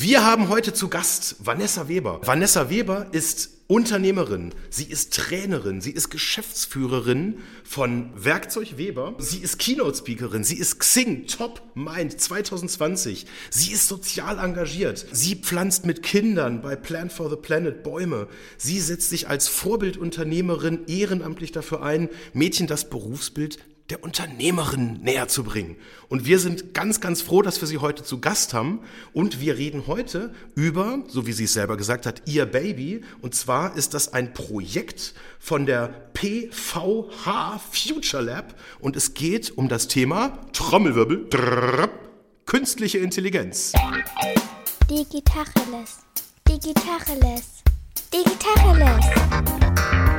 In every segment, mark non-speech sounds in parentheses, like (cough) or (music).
Wir haben heute zu Gast Vanessa Weber. Vanessa Weber ist Unternehmerin, sie ist Trainerin, sie ist Geschäftsführerin von Werkzeug Weber, sie ist Keynote-Speakerin, sie ist Xing Top Mind 2020, sie ist sozial engagiert, sie pflanzt mit Kindern bei Plan for the Planet Bäume, sie setzt sich als Vorbildunternehmerin ehrenamtlich dafür ein, Mädchen das Berufsbild der Unternehmerin näher zu bringen. Und wir sind ganz, ganz froh, dass wir Sie heute zu Gast haben. Und wir reden heute über, so wie sie es selber gesagt hat, ihr Baby. Und zwar ist das ein Projekt von der PVH Future Lab. Und es geht um das Thema Trommelwirbel, drrr, künstliche Intelligenz. Digitacheles. Digitacheles. Digitacheles.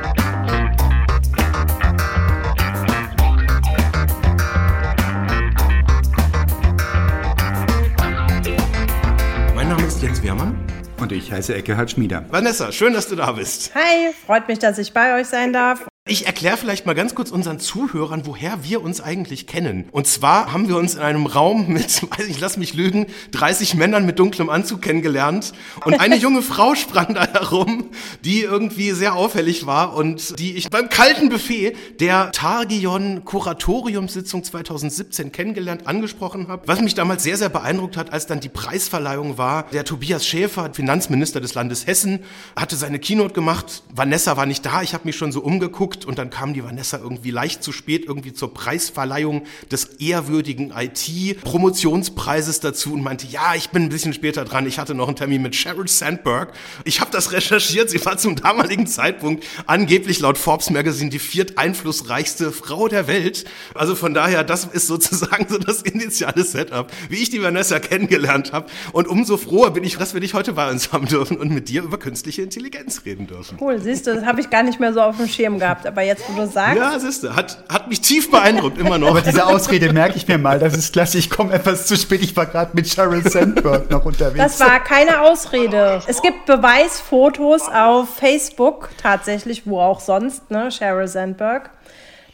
Ist Jens Wehrmann. Und ich heiße Eckehard Schmieder. Vanessa, schön, dass du da bist. Hi, freut mich, dass ich bei euch sein darf. Ich erkläre vielleicht mal ganz kurz unseren Zuhörern, woher wir uns eigentlich kennen. Und zwar haben wir uns in einem Raum mit, (laughs) weiß ich, lass mich lügen, 30 Männern mit dunklem Anzug kennengelernt. Und eine (laughs) junge Frau sprang da herum, die irgendwie sehr auffällig war und die ich beim kalten Buffet der Targion Kuratoriumssitzung 2017 kennengelernt, angesprochen habe. Was mich damals sehr, sehr beeindruckt hat, als dann die Preisverleihung war. Der Tobias Schäfer, Finanzminister des Landes Hessen, hatte seine Keynote gemacht. Vanessa war nicht da. Ich habe mich schon so umgeguckt und dann kam die Vanessa irgendwie leicht zu spät irgendwie zur Preisverleihung des ehrwürdigen IT-Promotionspreises dazu und meinte, ja, ich bin ein bisschen später dran. Ich hatte noch einen Termin mit Sheryl Sandberg. Ich habe das recherchiert. Sie war zum damaligen Zeitpunkt angeblich laut Forbes Magazine die viert einflussreichste Frau der Welt. Also von daher, das ist sozusagen so das initiale Setup, wie ich die Vanessa kennengelernt habe. Und umso froher bin ich, dass wir dich heute bei uns haben dürfen und mit dir über künstliche Intelligenz reden dürfen. Cool, siehst du, das habe ich gar nicht mehr so auf dem Schirm gehabt. Aber jetzt, wo du sagst. Ja, siehst du, hat, hat mich tief beeindruckt, immer noch. Aber diese Ausrede merke ich mir mal. Das ist klasse. Ich komme etwas zu spät. Ich war gerade mit Sheryl Sandberg noch unterwegs. Das war keine Ausrede. Es gibt Beweisfotos auf Facebook tatsächlich, wo auch sonst, ne, Sheryl Sandberg.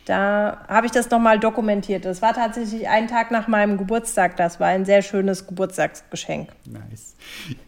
Da habe ich das nochmal dokumentiert. Das war tatsächlich ein Tag nach meinem Geburtstag. Das war ein sehr schönes Geburtstagsgeschenk. Nice.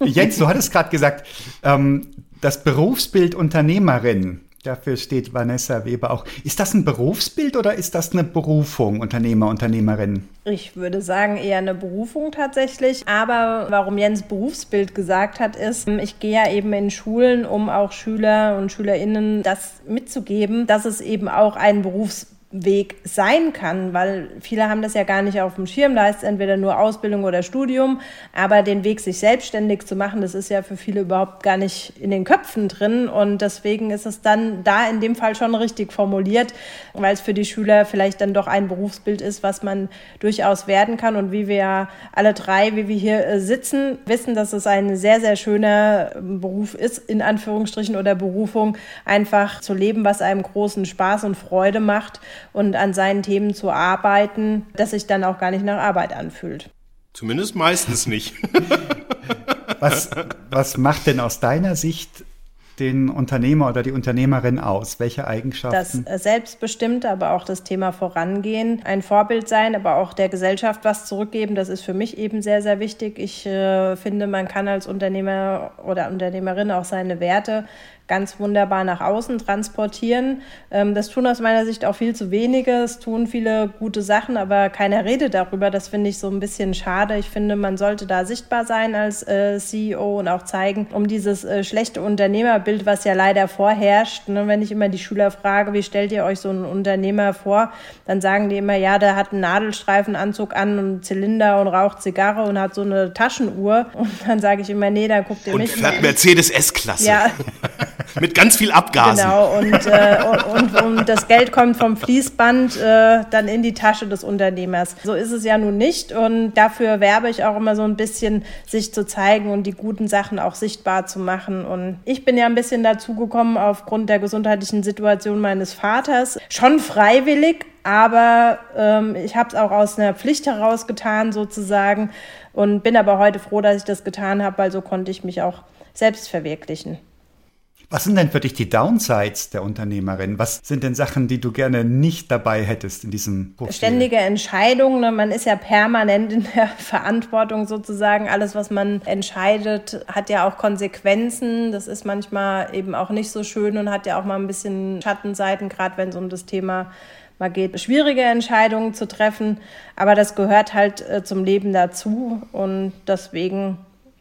Jens, du hattest gerade gesagt, ähm, das Berufsbild Unternehmerin. Dafür steht Vanessa Weber auch. Ist das ein Berufsbild oder ist das eine Berufung, Unternehmer, Unternehmerin? Ich würde sagen, eher eine Berufung tatsächlich. Aber warum Jens Berufsbild gesagt hat, ist, ich gehe ja eben in Schulen, um auch Schüler und Schülerinnen das mitzugeben, dass es eben auch ein Berufsbild Weg sein kann, weil viele haben das ja gar nicht auf dem Schirm, da ist entweder nur Ausbildung oder Studium, aber den Weg, sich selbstständig zu machen, das ist ja für viele überhaupt gar nicht in den Köpfen drin. Und deswegen ist es dann da in dem Fall schon richtig formuliert, weil es für die Schüler vielleicht dann doch ein Berufsbild ist, was man durchaus werden kann. Und wie wir alle drei, wie wir hier sitzen, wissen, dass es ein sehr, sehr schöner Beruf ist, in Anführungsstrichen oder Berufung, einfach zu leben, was einem großen Spaß und Freude macht und an seinen Themen zu arbeiten, dass sich dann auch gar nicht nach Arbeit anfühlt. Zumindest meistens nicht. (laughs) was, was macht denn aus deiner Sicht den Unternehmer oder die Unternehmerin aus? Welche Eigenschaften? Das Selbstbestimmte, aber auch das Thema Vorangehen, ein Vorbild sein, aber auch der Gesellschaft was zurückgeben, das ist für mich eben sehr, sehr wichtig. Ich äh, finde, man kann als Unternehmer oder Unternehmerin auch seine Werte ganz wunderbar nach außen transportieren. Ähm, das tun aus meiner Sicht auch viel zu wenige. Es tun viele gute Sachen, aber keiner redet darüber. Das finde ich so ein bisschen schade. Ich finde, man sollte da sichtbar sein als äh, CEO und auch zeigen, um dieses äh, schlechte Unternehmerbild, was ja leider vorherrscht. Ne? Wenn ich immer die Schüler frage, wie stellt ihr euch so einen Unternehmer vor, dann sagen die immer, ja, der hat einen Nadelstreifenanzug an und einen Zylinder und raucht Zigarre und hat so eine Taschenuhr. Und dann sage ich immer, nee, dann guckt ihr und mich. Und fährt Mercedes S-Klasse. Ja. (laughs) (laughs) Mit ganz viel Abgasen. Genau, und, äh, und, und, und, das Geld kommt vom Fließband äh, dann in die Tasche des Unternehmers. So ist es ja nun nicht und dafür werbe ich auch immer so ein bisschen, sich zu zeigen und die guten Sachen auch sichtbar zu machen. Und ich bin ja ein bisschen dazugekommen aufgrund der gesundheitlichen Situation meines Vaters, schon freiwillig, aber ähm, ich habe es auch aus einer Pflicht heraus getan sozusagen und bin aber heute froh, dass ich das getan habe, weil so konnte ich mich auch selbst verwirklichen. Was sind denn für dich die Downsides der Unternehmerin? Was sind denn Sachen, die du gerne nicht dabei hättest in diesem Profil? Ständige Entscheidungen. Ne? Man ist ja permanent in der (laughs) Verantwortung sozusagen. Alles, was man entscheidet, hat ja auch Konsequenzen. Das ist manchmal eben auch nicht so schön und hat ja auch mal ein bisschen Schattenseiten, gerade wenn es um das Thema mal geht, schwierige Entscheidungen zu treffen. Aber das gehört halt äh, zum Leben dazu und deswegen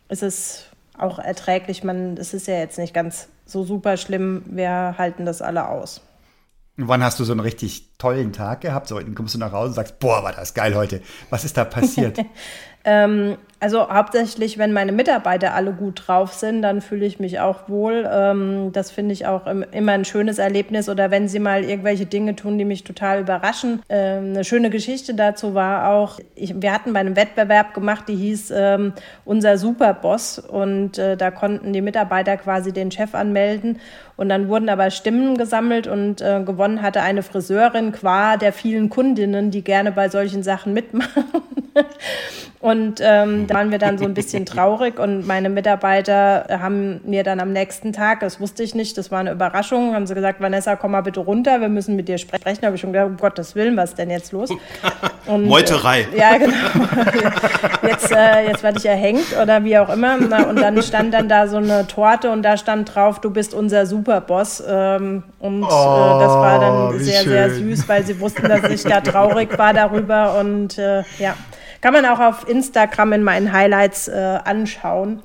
ist es auch erträglich. Man, es ist ja jetzt nicht ganz so super schlimm. Wir halten das alle aus. Wann hast du so einen richtig tollen Tag gehabt? So, dann kommst du nach Hause und sagst, boah, war das geil heute. Was ist da passiert? (laughs) ähm, also hauptsächlich, wenn meine Mitarbeiter alle gut drauf sind, dann fühle ich mich auch wohl. Ähm, das finde ich auch immer ein schönes Erlebnis. Oder wenn sie mal irgendwelche Dinge tun, die mich total überraschen. Ähm, eine schöne Geschichte dazu war auch, ich, wir hatten bei einem Wettbewerb gemacht, die hieß ähm, Unser Superboss. Und äh, da konnten die Mitarbeiter quasi den Chef anmelden. Und dann wurden aber Stimmen gesammelt und äh, gewonnen hatte eine Friseurin qua der vielen Kundinnen, die gerne bei solchen Sachen mitmachen. Und ähm, da waren wir dann so ein bisschen (laughs) traurig und meine Mitarbeiter haben mir dann am nächsten Tag, das wusste ich nicht, das war eine Überraschung, haben sie gesagt, Vanessa, komm mal bitte runter, wir müssen mit dir sprechen. Da habe ich schon gedacht, um Gottes Willen, was ist denn jetzt los? (laughs) Und, Meuterei. Äh, ja, genau. (laughs) Jetzt, äh, jetzt werde ich erhängt oder wie auch immer. Und dann stand dann da so eine Torte und da stand drauf, du bist unser Superboss. Ähm, und oh, äh, das war dann oh, sehr, schön. sehr süß, weil sie wussten, dass ich da traurig war darüber und äh, ja. Kann man auch auf Instagram in meinen Highlights äh, anschauen.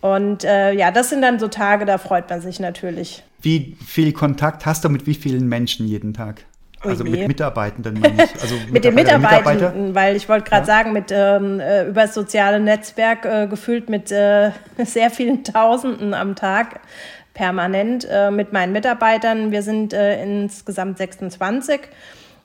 Und äh, ja, das sind dann so Tage, da freut man sich natürlich. Wie viel Kontakt hast du mit wie vielen Menschen jeden Tag? Also mit Mitarbeitenden, meine ich. Also (laughs) mit den Mitarbeitenden, weil ich wollte gerade ja. sagen, mit ähm, äh, über das soziale Netzwerk äh, gefüllt mit äh, (laughs) sehr vielen Tausenden am Tag permanent äh, mit meinen Mitarbeitern. Wir sind äh, insgesamt 26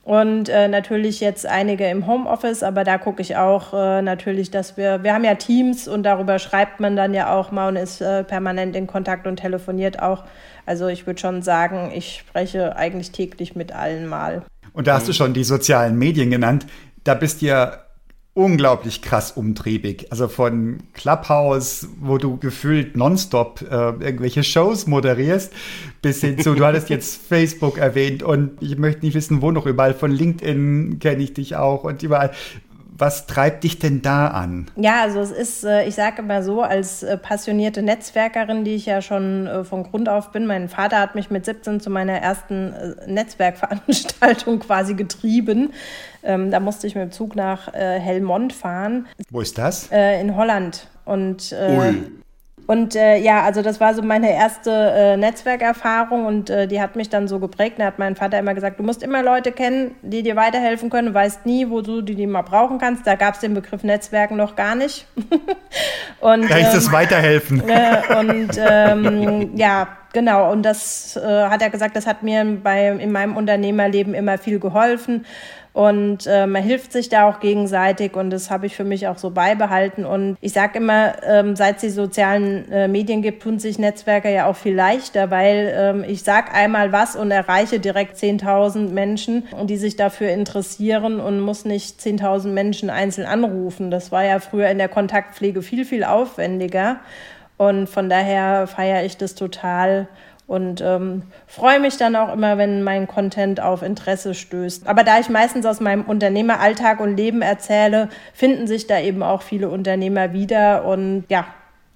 und äh, natürlich jetzt einige im Homeoffice, aber da gucke ich auch äh, natürlich, dass wir, wir haben ja Teams und darüber schreibt man dann ja auch mal und ist äh, permanent in Kontakt und telefoniert auch. Also ich würde schon sagen, ich spreche eigentlich täglich mit allen mal. Und da hast du schon die sozialen Medien genannt. Da bist du ja unglaublich krass umtriebig. Also von Clubhouse, wo du gefühlt nonstop äh, irgendwelche Shows moderierst, bis hin zu, du (laughs) hattest jetzt Facebook erwähnt und ich möchte nicht wissen, wo noch überall. Von LinkedIn kenne ich dich auch und überall. Was treibt dich denn da an? Ja, also es ist, äh, ich sage immer so, als äh, passionierte Netzwerkerin, die ich ja schon äh, von Grund auf bin, mein Vater hat mich mit 17 zu meiner ersten Netzwerkveranstaltung (laughs) quasi getrieben. Ähm, da musste ich mit dem Zug nach Helmond fahren. Wo ist das? in Holland. Und äh, und äh, ja, also das war so meine erste äh, Netzwerkerfahrung und äh, die hat mich dann so geprägt. Da hat mein Vater immer gesagt, du musst immer Leute kennen, die dir weiterhelfen können. Du weißt nie, wo du die, die mal brauchen kannst. Da gab es den Begriff Netzwerken noch gar nicht. (laughs) und, ist ähm, das Weiterhelfen. (laughs) Äh, und ähm, ja, Genau, und das äh, hat er gesagt, das hat mir bei, in meinem Unternehmerleben immer viel geholfen. Und äh, man hilft sich da auch gegenseitig und das habe ich für mich auch so beibehalten. Und ich sage immer, ähm, seit es die sozialen äh, Medien gibt, tun sich Netzwerke ja auch viel leichter, weil ähm, ich sage einmal was und erreiche direkt 10.000 Menschen, die sich dafür interessieren und muss nicht 10.000 Menschen einzeln anrufen. Das war ja früher in der Kontaktpflege viel, viel aufwendiger. Und von daher feiere ich das total und ähm, freue mich dann auch immer, wenn mein Content auf Interesse stößt. Aber da ich meistens aus meinem Unternehmeralltag und Leben erzähle, finden sich da eben auch viele Unternehmer wieder und ja,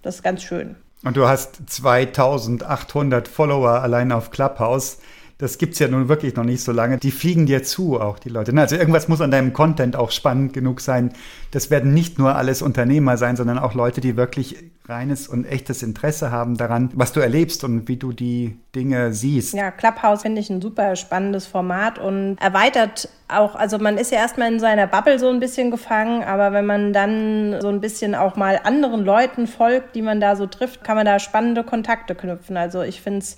das ist ganz schön. Und du hast 2800 Follower allein auf Clubhouse. Das gibt es ja nun wirklich noch nicht so lange. Die fliegen dir zu, auch die Leute. Also irgendwas muss an deinem Content auch spannend genug sein. Das werden nicht nur alles Unternehmer sein, sondern auch Leute, die wirklich reines und echtes Interesse haben daran, was du erlebst und wie du die Dinge siehst. Ja, Clubhouse finde ich ein super spannendes Format und erweitert auch, also man ist ja erstmal in seiner Bubble so ein bisschen gefangen, aber wenn man dann so ein bisschen auch mal anderen Leuten folgt, die man da so trifft, kann man da spannende Kontakte knüpfen. Also ich finde es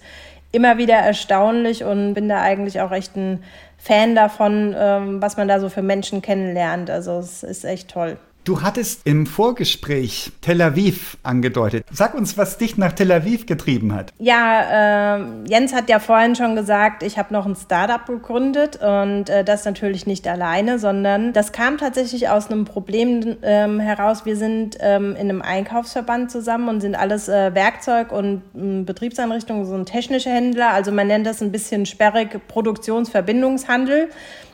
immer wieder erstaunlich und bin da eigentlich auch echt ein Fan davon, ähm, was man da so für Menschen kennenlernt. Also es ist echt toll. Du hattest im Vorgespräch Tel Aviv angedeutet. Sag uns, was dich nach Tel Aviv getrieben hat. Ja, äh, Jens hat ja vorhin schon gesagt, ich habe noch ein Startup gegründet und äh, das natürlich nicht alleine, sondern das kam tatsächlich aus einem Problem ähm, heraus. Wir sind ähm, in einem Einkaufsverband zusammen und sind alles äh, Werkzeug- und äh, Betriebseinrichtungen, so ein technischer Händler. Also man nennt das ein bisschen sperrig Produktionsverbindungshandel.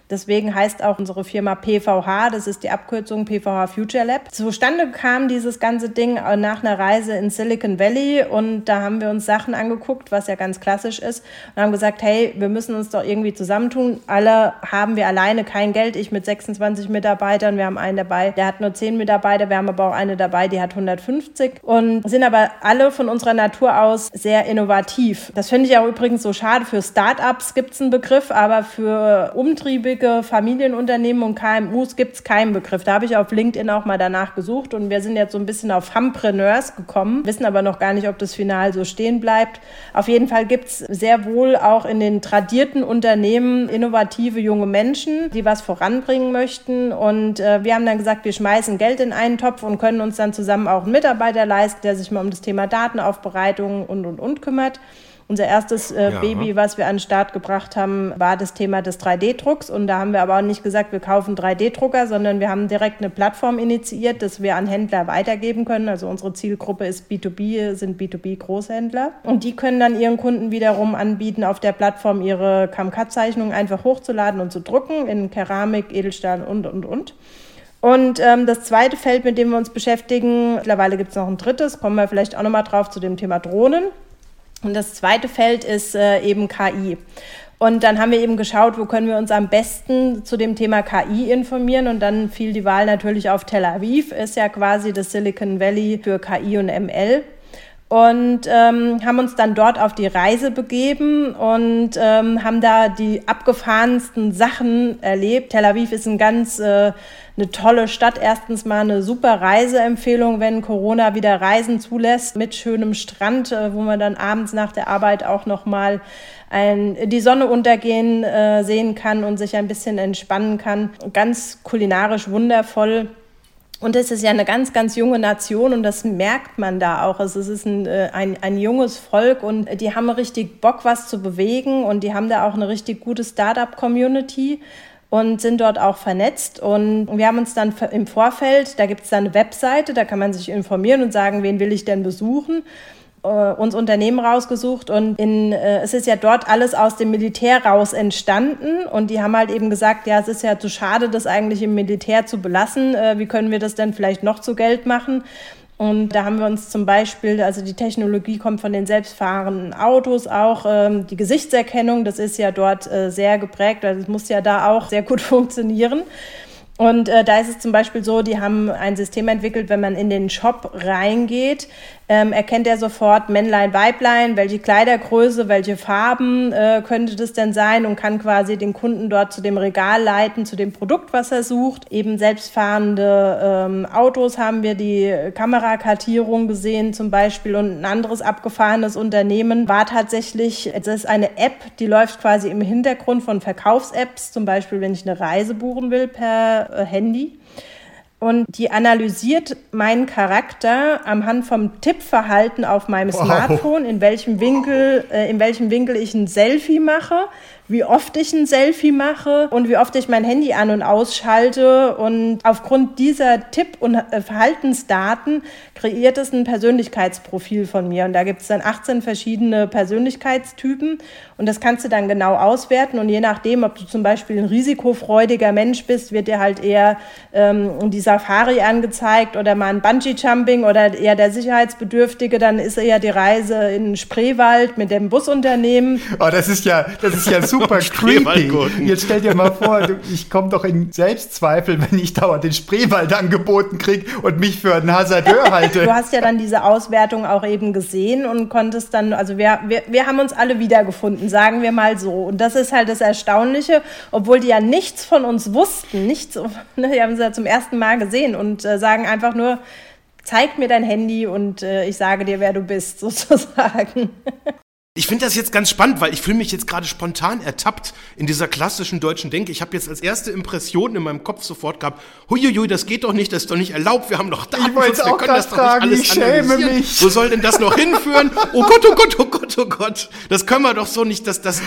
Deswegen heißt auch unsere Firma PVH, das ist die Abkürzung PVH Future Lab. Zustande kam dieses ganze Ding nach einer Reise in Silicon Valley und da haben wir uns Sachen angeguckt, was ja ganz klassisch ist und haben gesagt, hey, wir müssen uns doch irgendwie zusammentun. Alle haben wir alleine kein Geld. Ich mit 26 Mitarbeitern, wir haben einen dabei, der hat nur 10 Mitarbeiter, wir haben aber auch eine dabei, die hat 150 und sind aber alle von unserer Natur aus sehr innovativ. Das finde ich auch übrigens so schade. Für Startups gibt es einen Begriff, aber für umtriebige ruhige Familienunternehmen und KMUs gibt es keinen Begriff. Da habe ich auf LinkedIn auch mal danach gesucht und wir sind jetzt so ein bisschen auf Humpreneurs gekommen, wissen aber noch gar nicht, ob das final so stehen bleibt. Auf jeden Fall gibt es sehr wohl auch in den tradierten Unternehmen innovative junge Menschen, die was voranbringen möchten. Und äh, wir haben dann gesagt, wir schmeißen Geld in einen Topf und können uns dann zusammen auch einen Mitarbeiter leisten, der sich mal um das Thema Datenaufbereitung und und und kümmert. Unser erstes äh, ja. Baby, was wir an den Start gebracht haben, war das Thema des 3D-Drucks. Und da haben wir aber auch nicht gesagt, wir kaufen 3D-Drucker, sondern wir haben direkt eine Plattform initiiert, dass wir an Händler weitergeben können. Also unsere Zielgruppe ist B2B, sind B2B-Großhändler. Und die können dann ihren Kunden wiederum anbieten, auf der Plattform ihre CAMCAD-Zeichnungen einfach hochzuladen und zu drucken in Keramik, Edelstahl und, und, und. Und ähm, das zweite Feld, mit dem wir uns beschäftigen, mittlerweile gibt es noch ein drittes, kommen wir vielleicht auch nochmal drauf zu dem Thema Drohnen. Und das zweite Feld ist äh, eben KI. Und dann haben wir eben geschaut, wo können wir uns am besten zu dem Thema KI informieren. Und dann fiel die Wahl natürlich auf Tel Aviv, ist ja quasi das Silicon Valley für KI und ML. Und ähm, haben uns dann dort auf die Reise begeben und ähm, haben da die abgefahrensten Sachen erlebt. Tel Aviv ist ein ganz äh, eine tolle Stadt. Erstens mal eine super Reiseempfehlung, wenn Corona wieder Reisen zulässt, mit schönem Strand, äh, wo man dann abends nach der Arbeit auch noch mal ein, die Sonne untergehen äh, sehen kann und sich ein bisschen entspannen kann. Ganz kulinarisch wundervoll. Und es ist ja eine ganz, ganz junge Nation und das merkt man da auch. Also es ist ein, äh, ein, ein junges Volk und die haben richtig Bock, was zu bewegen und die haben da auch eine richtig gute Startup-Community und sind dort auch vernetzt. Und wir haben uns dann im Vorfeld, da gibt es dann eine Webseite, da kann man sich informieren und sagen, wen will ich denn besuchen äh, uns Unternehmen rausgesucht und in, äh, es ist ja dort alles aus dem Militär raus entstanden und die haben halt eben gesagt, ja, es ist ja zu schade, das eigentlich im Militär zu belassen. Äh, wie können wir das denn vielleicht noch zu Geld machen? Und da haben wir uns zum Beispiel, also die Technologie kommt von den selbstfahrenden Autos auch, ähm, die Gesichtserkennung, das ist ja dort äh, sehr geprägt, also es muss ja da auch sehr gut (laughs) funktionieren. Und äh, da ist es zum Beispiel so, die haben ein System entwickelt, wenn man in den Shop reingeht, ähm, erkennt er sofort Männlein, Weiblein, welche Kleidergröße, welche Farben äh, könnte das denn sein und kann quasi den Kunden dort zu dem Regal leiten, zu dem Produkt, was er sucht. Eben selbstfahrende ähm, Autos haben wir die Kamerakartierung gesehen zum Beispiel und ein anderes abgefahrenes Unternehmen war tatsächlich, es ist eine App, die läuft quasi im Hintergrund von Verkaufs-Apps, zum Beispiel wenn ich eine Reise buchen will per äh, Handy und die analysiert meinen Charakter anhand vom Tippverhalten auf meinem wow. Smartphone, in welchem Winkel, äh, in welchem Winkel ich ein Selfie mache, wie oft ich ein Selfie mache und wie oft ich mein Handy an und ausschalte. Und aufgrund dieser Tipp- und äh, Verhaltensdaten kreiert es ein Persönlichkeitsprofil von mir. Und da gibt es dann 18 verschiedene Persönlichkeitstypen. Und das kannst du dann genau auswerten. Und je nachdem, ob du zum Beispiel ein risikofreudiger Mensch bist, wird dir halt eher ähm, die Safari angezeigt oder mal ein Bungee-Jumping oder eher der Sicherheitsbedürftige. Dann ist eher die Reise in den Spreewald mit dem Busunternehmen. Oh, das ist ja, das ist ja super super (laughs) creepy. Jetzt stell dir mal vor, ich komme doch in Selbstzweifel, wenn ich dauernd den Spreewald angeboten kriege und mich für einen Hasardeur (laughs) halte. Du hast ja dann diese Auswertung auch eben gesehen und konntest dann, also wir, wir, wir haben uns alle wiedergefunden, sagen wir mal so. Und das ist halt das Erstaunliche, obwohl die ja nichts von uns wussten, nichts, (laughs) ne, die haben sie ja zum ersten Mal gesehen und äh, sagen einfach nur, zeig mir dein Handy und äh, ich sage dir, wer du bist, sozusagen. Ich finde das jetzt ganz spannend, weil ich fühle mich jetzt gerade spontan ertappt in dieser klassischen deutschen Denke. Ich habe jetzt als erste Impression in meinem Kopf sofort gehabt, huiuiui, das geht doch nicht, das ist doch nicht erlaubt, wir haben doch Datenschutz, wir können das doch nicht alles ich schäme mich. Wo soll denn das noch hinführen? Oh Gott, oh Gott, oh Gott, oh Gott. Das können wir doch so nicht. Das, das,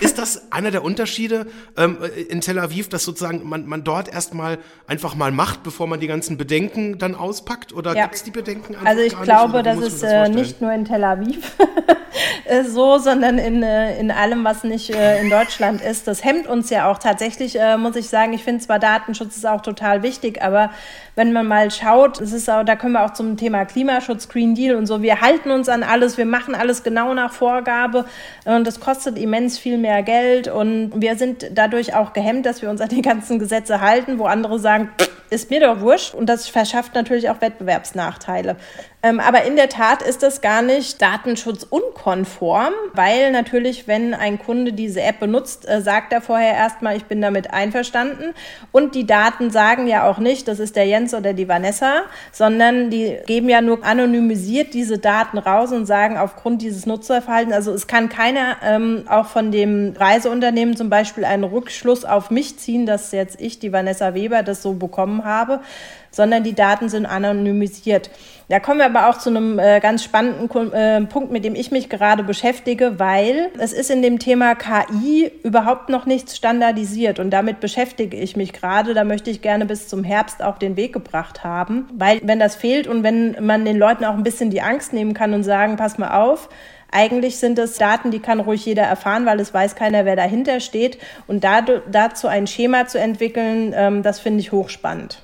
ist das einer der Unterschiede ähm, in Tel Aviv, dass sozusagen man, man dort erstmal einfach mal macht, bevor man die ganzen Bedenken dann auspackt? Oder ja. gibt es die Bedenken Also ich glaube, das ist das äh, nicht nur in Tel Aviv (laughs) so, sondern in, äh, in allem, was nicht äh, in Deutschland ist. Das hemmt uns ja auch tatsächlich, äh, muss ich sagen. Ich finde zwar Datenschutz ist auch total wichtig, aber wenn man mal schaut, es ist auch, da können wir auch zum Thema Klimaschutz, Green Deal und so, wir halten uns an alles, wir machen alles genau nach Vorgabe und das kostet immens viel mehr Geld und wir sind dadurch auch gehemmt, dass wir uns an die ganzen Gesetze halten, wo andere sagen, ist mir doch wurscht und das verschafft natürlich auch Wettbewerbsnachteile. Ähm, aber in der Tat ist das gar nicht datenschutzunkonform, weil natürlich, wenn ein Kunde diese App benutzt, äh, sagt er vorher erstmal, ich bin damit einverstanden. Und die Daten sagen ja auch nicht, das ist der Jens oder die Vanessa, sondern die geben ja nur anonymisiert diese Daten raus und sagen aufgrund dieses Nutzerverhaltens, also es kann keiner ähm, auch von dem Reiseunternehmen zum Beispiel einen Rückschluss auf mich ziehen, dass jetzt ich, die Vanessa Weber, das so bekommen habe, sondern die Daten sind anonymisiert. Da kommen wir aber auch zu einem äh, ganz spannenden äh, Punkt, mit dem ich mich gerade beschäftige, weil es ist in dem Thema KI überhaupt noch nichts standardisiert und damit beschäftige ich mich gerade. Da möchte ich gerne bis zum Herbst auch den Weg gebracht haben, weil wenn das fehlt und wenn man den Leuten auch ein bisschen die Angst nehmen kann und sagen, pass mal auf, eigentlich sind es Daten, die kann ruhig jeder erfahren, weil es weiß keiner, wer dahinter steht. Und dazu ein Schema zu entwickeln, ähm, das finde ich hochspannend.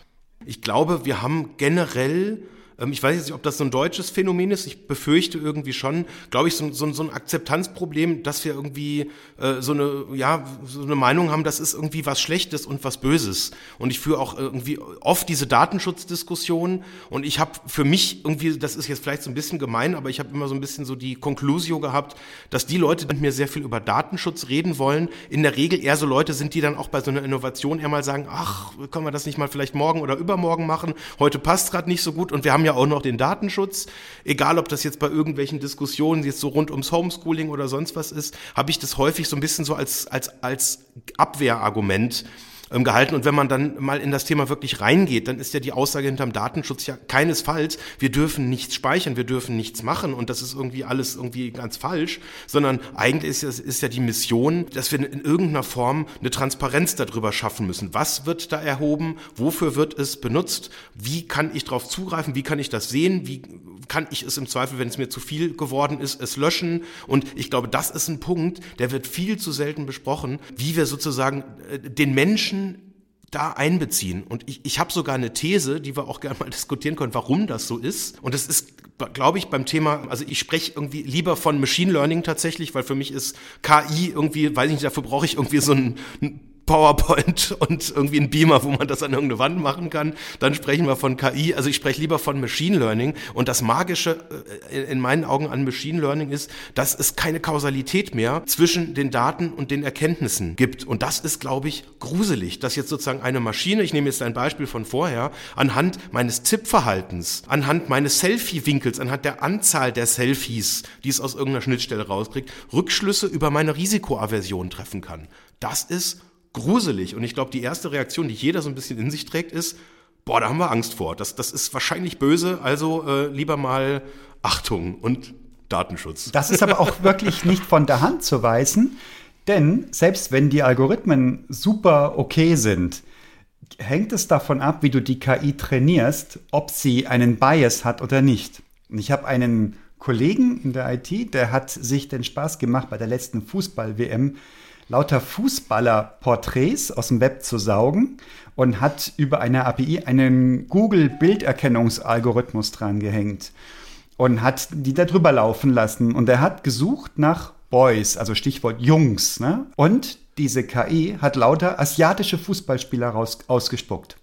Ich glaube, wir haben generell ich weiß jetzt nicht, ob das so ein deutsches Phänomen ist. Ich befürchte irgendwie schon, glaube ich, so, so, so ein Akzeptanzproblem, dass wir irgendwie äh, so eine, ja, so eine Meinung haben, das ist irgendwie was Schlechtes und was Böses. Und ich führe auch irgendwie oft diese Datenschutzdiskussion und ich habe für mich irgendwie, das ist jetzt vielleicht so ein bisschen gemein, aber ich habe immer so ein bisschen so die Conclusio gehabt, dass die Leute, die mit mir sehr viel über Datenschutz reden wollen, in der Regel eher so Leute sind, die dann auch bei so einer Innovation eher mal sagen, ach, können wir das nicht mal vielleicht morgen oder übermorgen machen? Heute passt gerade nicht so gut und wir haben ja auch noch den Datenschutz. Egal, ob das jetzt bei irgendwelchen Diskussionen jetzt so rund ums Homeschooling oder sonst was ist, habe ich das häufig so ein bisschen so als, als, als Abwehrargument ähm, gehalten. Und wenn man dann mal in das Thema wirklich reingeht, dann ist ja die Aussage hinterm Datenschutz ja keinesfalls, wir dürfen nichts speichern, wir dürfen nichts machen und das ist irgendwie alles irgendwie ganz falsch, sondern eigentlich ist, ist ja die Mission, dass wir in irgendeiner Form eine Transparenz darüber schaffen müssen. Was wird da erhoben? Wofür wird es benutzt? Wie kann ich darauf zugreifen? Wie kann ich das sehen? Wie kann ich es im Zweifel, wenn es mir zu viel geworden ist, es löschen? Und ich glaube, das ist ein Punkt, der wird viel zu selten besprochen, wie wir sozusagen äh, den Menschen Menschen da einbeziehen. Und ich, ich habe sogar eine These, die wir auch (laughs) gerne mal diskutieren können, warum das so ist. Und das ist, glaube ich, beim Thema, also ich spreche irgendwie lieber von Machine Learning tatsächlich, weil für mich ist KI irgendwie, weiß ich nicht, dafür brauche ich irgendwie so ein, ein PowerPoint (laughs) und irgendwie ein Beamer, wo man das an irgendeine Wand machen kann. Dann sprechen wir von KI. Also ich spreche lieber von Machine Learning. Und das Magische äh, in meinen Augen an Machine Learning ist, dass es keine Kausalität mehr zwischen den Daten und den Erkenntnissen gibt. Und das ist, glaube ich, gruselig, dass jetzt sozusagen eine Maschine, ich nehme jetzt ein Beispiel von vorher, anhand meines Tippverhaltens, anhand meines Selfie-Winkels, anhand der Anzahl der Selfies, die es aus irgendeiner Schnittstelle rauskriegt, Rückschlüsse über meine Risikoaversion treffen kann. Das ist gruselig. Und ich glaube, die erste Reaktion, die jeder so ein bisschen in sich trägt, ist, boah, da haben wir Angst vor. Das, das ist wahrscheinlich böse, also äh, lieber mal Achtung und Datenschutz. Das ist aber auch wirklich nicht von der Hand zu weisen, denn selbst wenn die Algorithmen super okay sind, hängt es davon ab, wie du die KI trainierst, ob sie einen Bias hat oder nicht. Und ich habe einen Kollegen in der IT, der hat sich den Spaß gemacht, bei der letzten Fußball-WM lauter Fußballer-Porträts aus dem Web zu saugen und hat über eine API einen Google-Bilderkennungsalgorithmus dran gehängt und hat die da drüber laufen lassen. Und er hat gesucht nach Boys, also Stichwort Jungs. Ne? Und diese KI hat lauter asiatische Fußballspieler raus, ausgespuckt.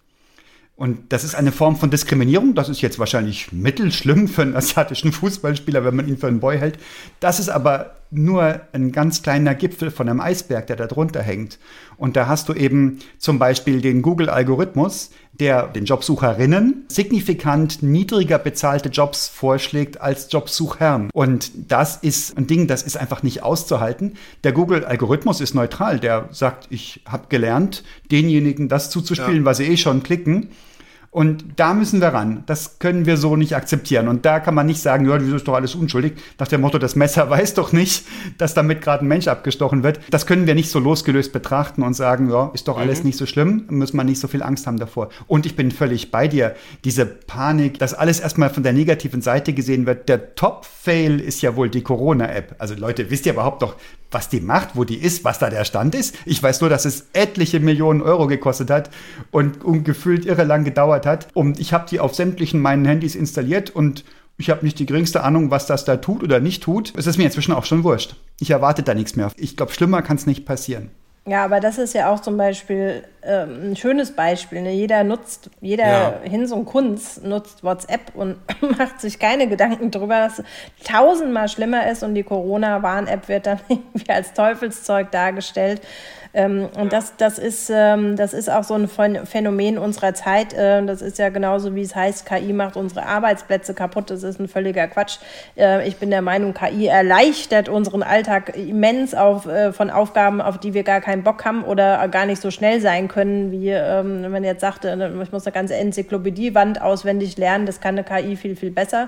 Und das ist eine Form von Diskriminierung. Das ist jetzt wahrscheinlich mittelschlimm für einen asiatischen (laughs) Fußballspieler, wenn man ihn für einen Boy hält. Das ist aber nur ein ganz kleiner Gipfel von einem Eisberg, der da drunter hängt. Und da hast du eben zum Beispiel den Google-Algorithmus, der den Jobsucherinnen signifikant niedriger bezahlte Jobs vorschlägt als Jobsuchern. Und das ist ein Ding, das ist einfach nicht auszuhalten. Der Google-Algorithmus ist neutral. Der sagt, ich habe gelernt, denjenigen das zuzuspielen, ja. was sie eh schon klicken. Und da müssen wir ran. Das können wir so nicht akzeptieren. Und da kann man nicht sagen, ja, das ist doch alles unschuldig. Nach dem Motto, das Messer (laughs) weiß doch nicht, dass damit gerade ein Mensch abgestochen wird. Das können wir nicht so losgelöst betrachten und sagen, ja, ist doch alles mhm. nicht so schlimm, muss man nicht so viel Angst haben davor. Und ich bin völlig bei dir. Diese Panik, dass alles erstmal von der negativen Seite gesehen wird. Der Top-Fail ist ja wohl die Corona-App. Also Leute, wisst ihr überhaupt doch, was die macht, wo die ist, was da der Stand ist. Ich weiß nur, dass es etliche Millionen Euro gekostet hat und, und gefühlt irre lang gedauert hat. Und ich habe die auf sämtlichen meinen Handys installiert und ich habe nicht die geringste Ahnung, was das da tut oder nicht tut. Es ist mir inzwischen auch schon wurscht. Ich erwarte da nichts mehr. Ich glaube, schlimmer kann es nicht passieren. Ja, aber das ist ja auch zum Beispiel ähm, ein schönes Beispiel. Ne? Jeder nutzt, jeder ja. Hinz und Kunz nutzt WhatsApp und (laughs) macht sich keine Gedanken darüber, dass es tausendmal schlimmer ist und die Corona-Warn-App wird dann (laughs) irgendwie als Teufelszeug dargestellt. Ähm, und das, das, ist, ähm, das ist auch so ein Phänomen unserer Zeit. Äh, das ist ja genauso, wie es heißt, KI macht unsere Arbeitsplätze kaputt. Das ist ein völliger Quatsch. Äh, ich bin der Meinung, KI erleichtert unseren Alltag immens auf, äh, von Aufgaben, auf die wir gar keinen Bock haben oder gar nicht so schnell sein können, wie ähm, wenn man jetzt sagte, ich muss eine ganze Enzyklopädiewand auswendig lernen. Das kann eine KI viel, viel besser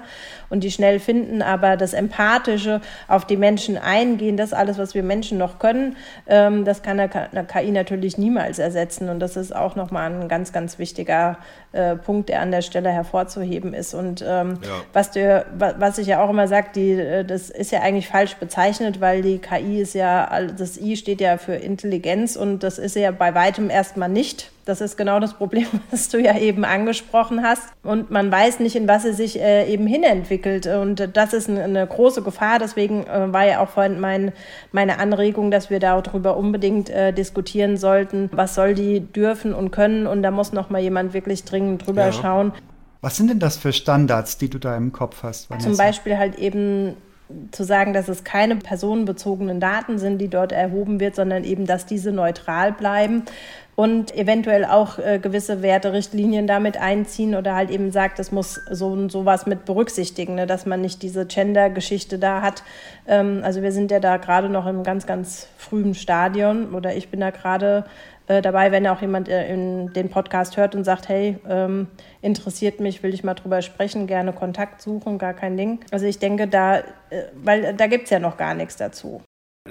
und die schnell finden. Aber das Empathische, auf die Menschen eingehen, das alles, was wir Menschen noch können, das kann eine eine KI natürlich niemals ersetzen. Und das ist auch nochmal ein ganz, ganz wichtiger äh, Punkt, der an der Stelle hervorzuheben ist. Und ähm, ja. was, du, was ich ja auch immer sage, die, äh, das ist ja eigentlich falsch bezeichnet, weil die KI ist ja, das I steht ja für Intelligenz und das ist ja bei weitem erstmal nicht. Das ist genau das Problem, (laughs) was du ja eben angesprochen hast. Und man weiß nicht, in was sie sich äh, eben hinentwickelt. Und das ist eine, eine große Gefahr. Deswegen äh, war ja auch vorhin mein, meine Anregung, dass wir darüber unbedingt äh, diskutieren sollten, was soll die dürfen und können. Und da muss noch mal jemand wirklich dringend drüber ja. schauen. Was sind denn das für Standards, die du da im Kopf hast? Vanessa? Zum Beispiel halt eben zu sagen, dass es keine personenbezogenen Daten sind, die dort erhoben wird, sondern eben, dass diese neutral bleiben und eventuell auch äh, gewisse Werterichtlinien damit einziehen oder halt eben sagt, es muss so und sowas mit berücksichtigen, ne, dass man nicht diese Gender-Geschichte da hat. Ähm, also wir sind ja da gerade noch im ganz, ganz frühen Stadion oder ich bin da gerade äh, dabei, wenn auch jemand äh, in den Podcast hört und sagt, hey, ähm, interessiert mich, will ich mal drüber sprechen, gerne Kontakt suchen, gar kein Ding. Also ich denke, da, äh, weil da gibt es ja noch gar nichts dazu.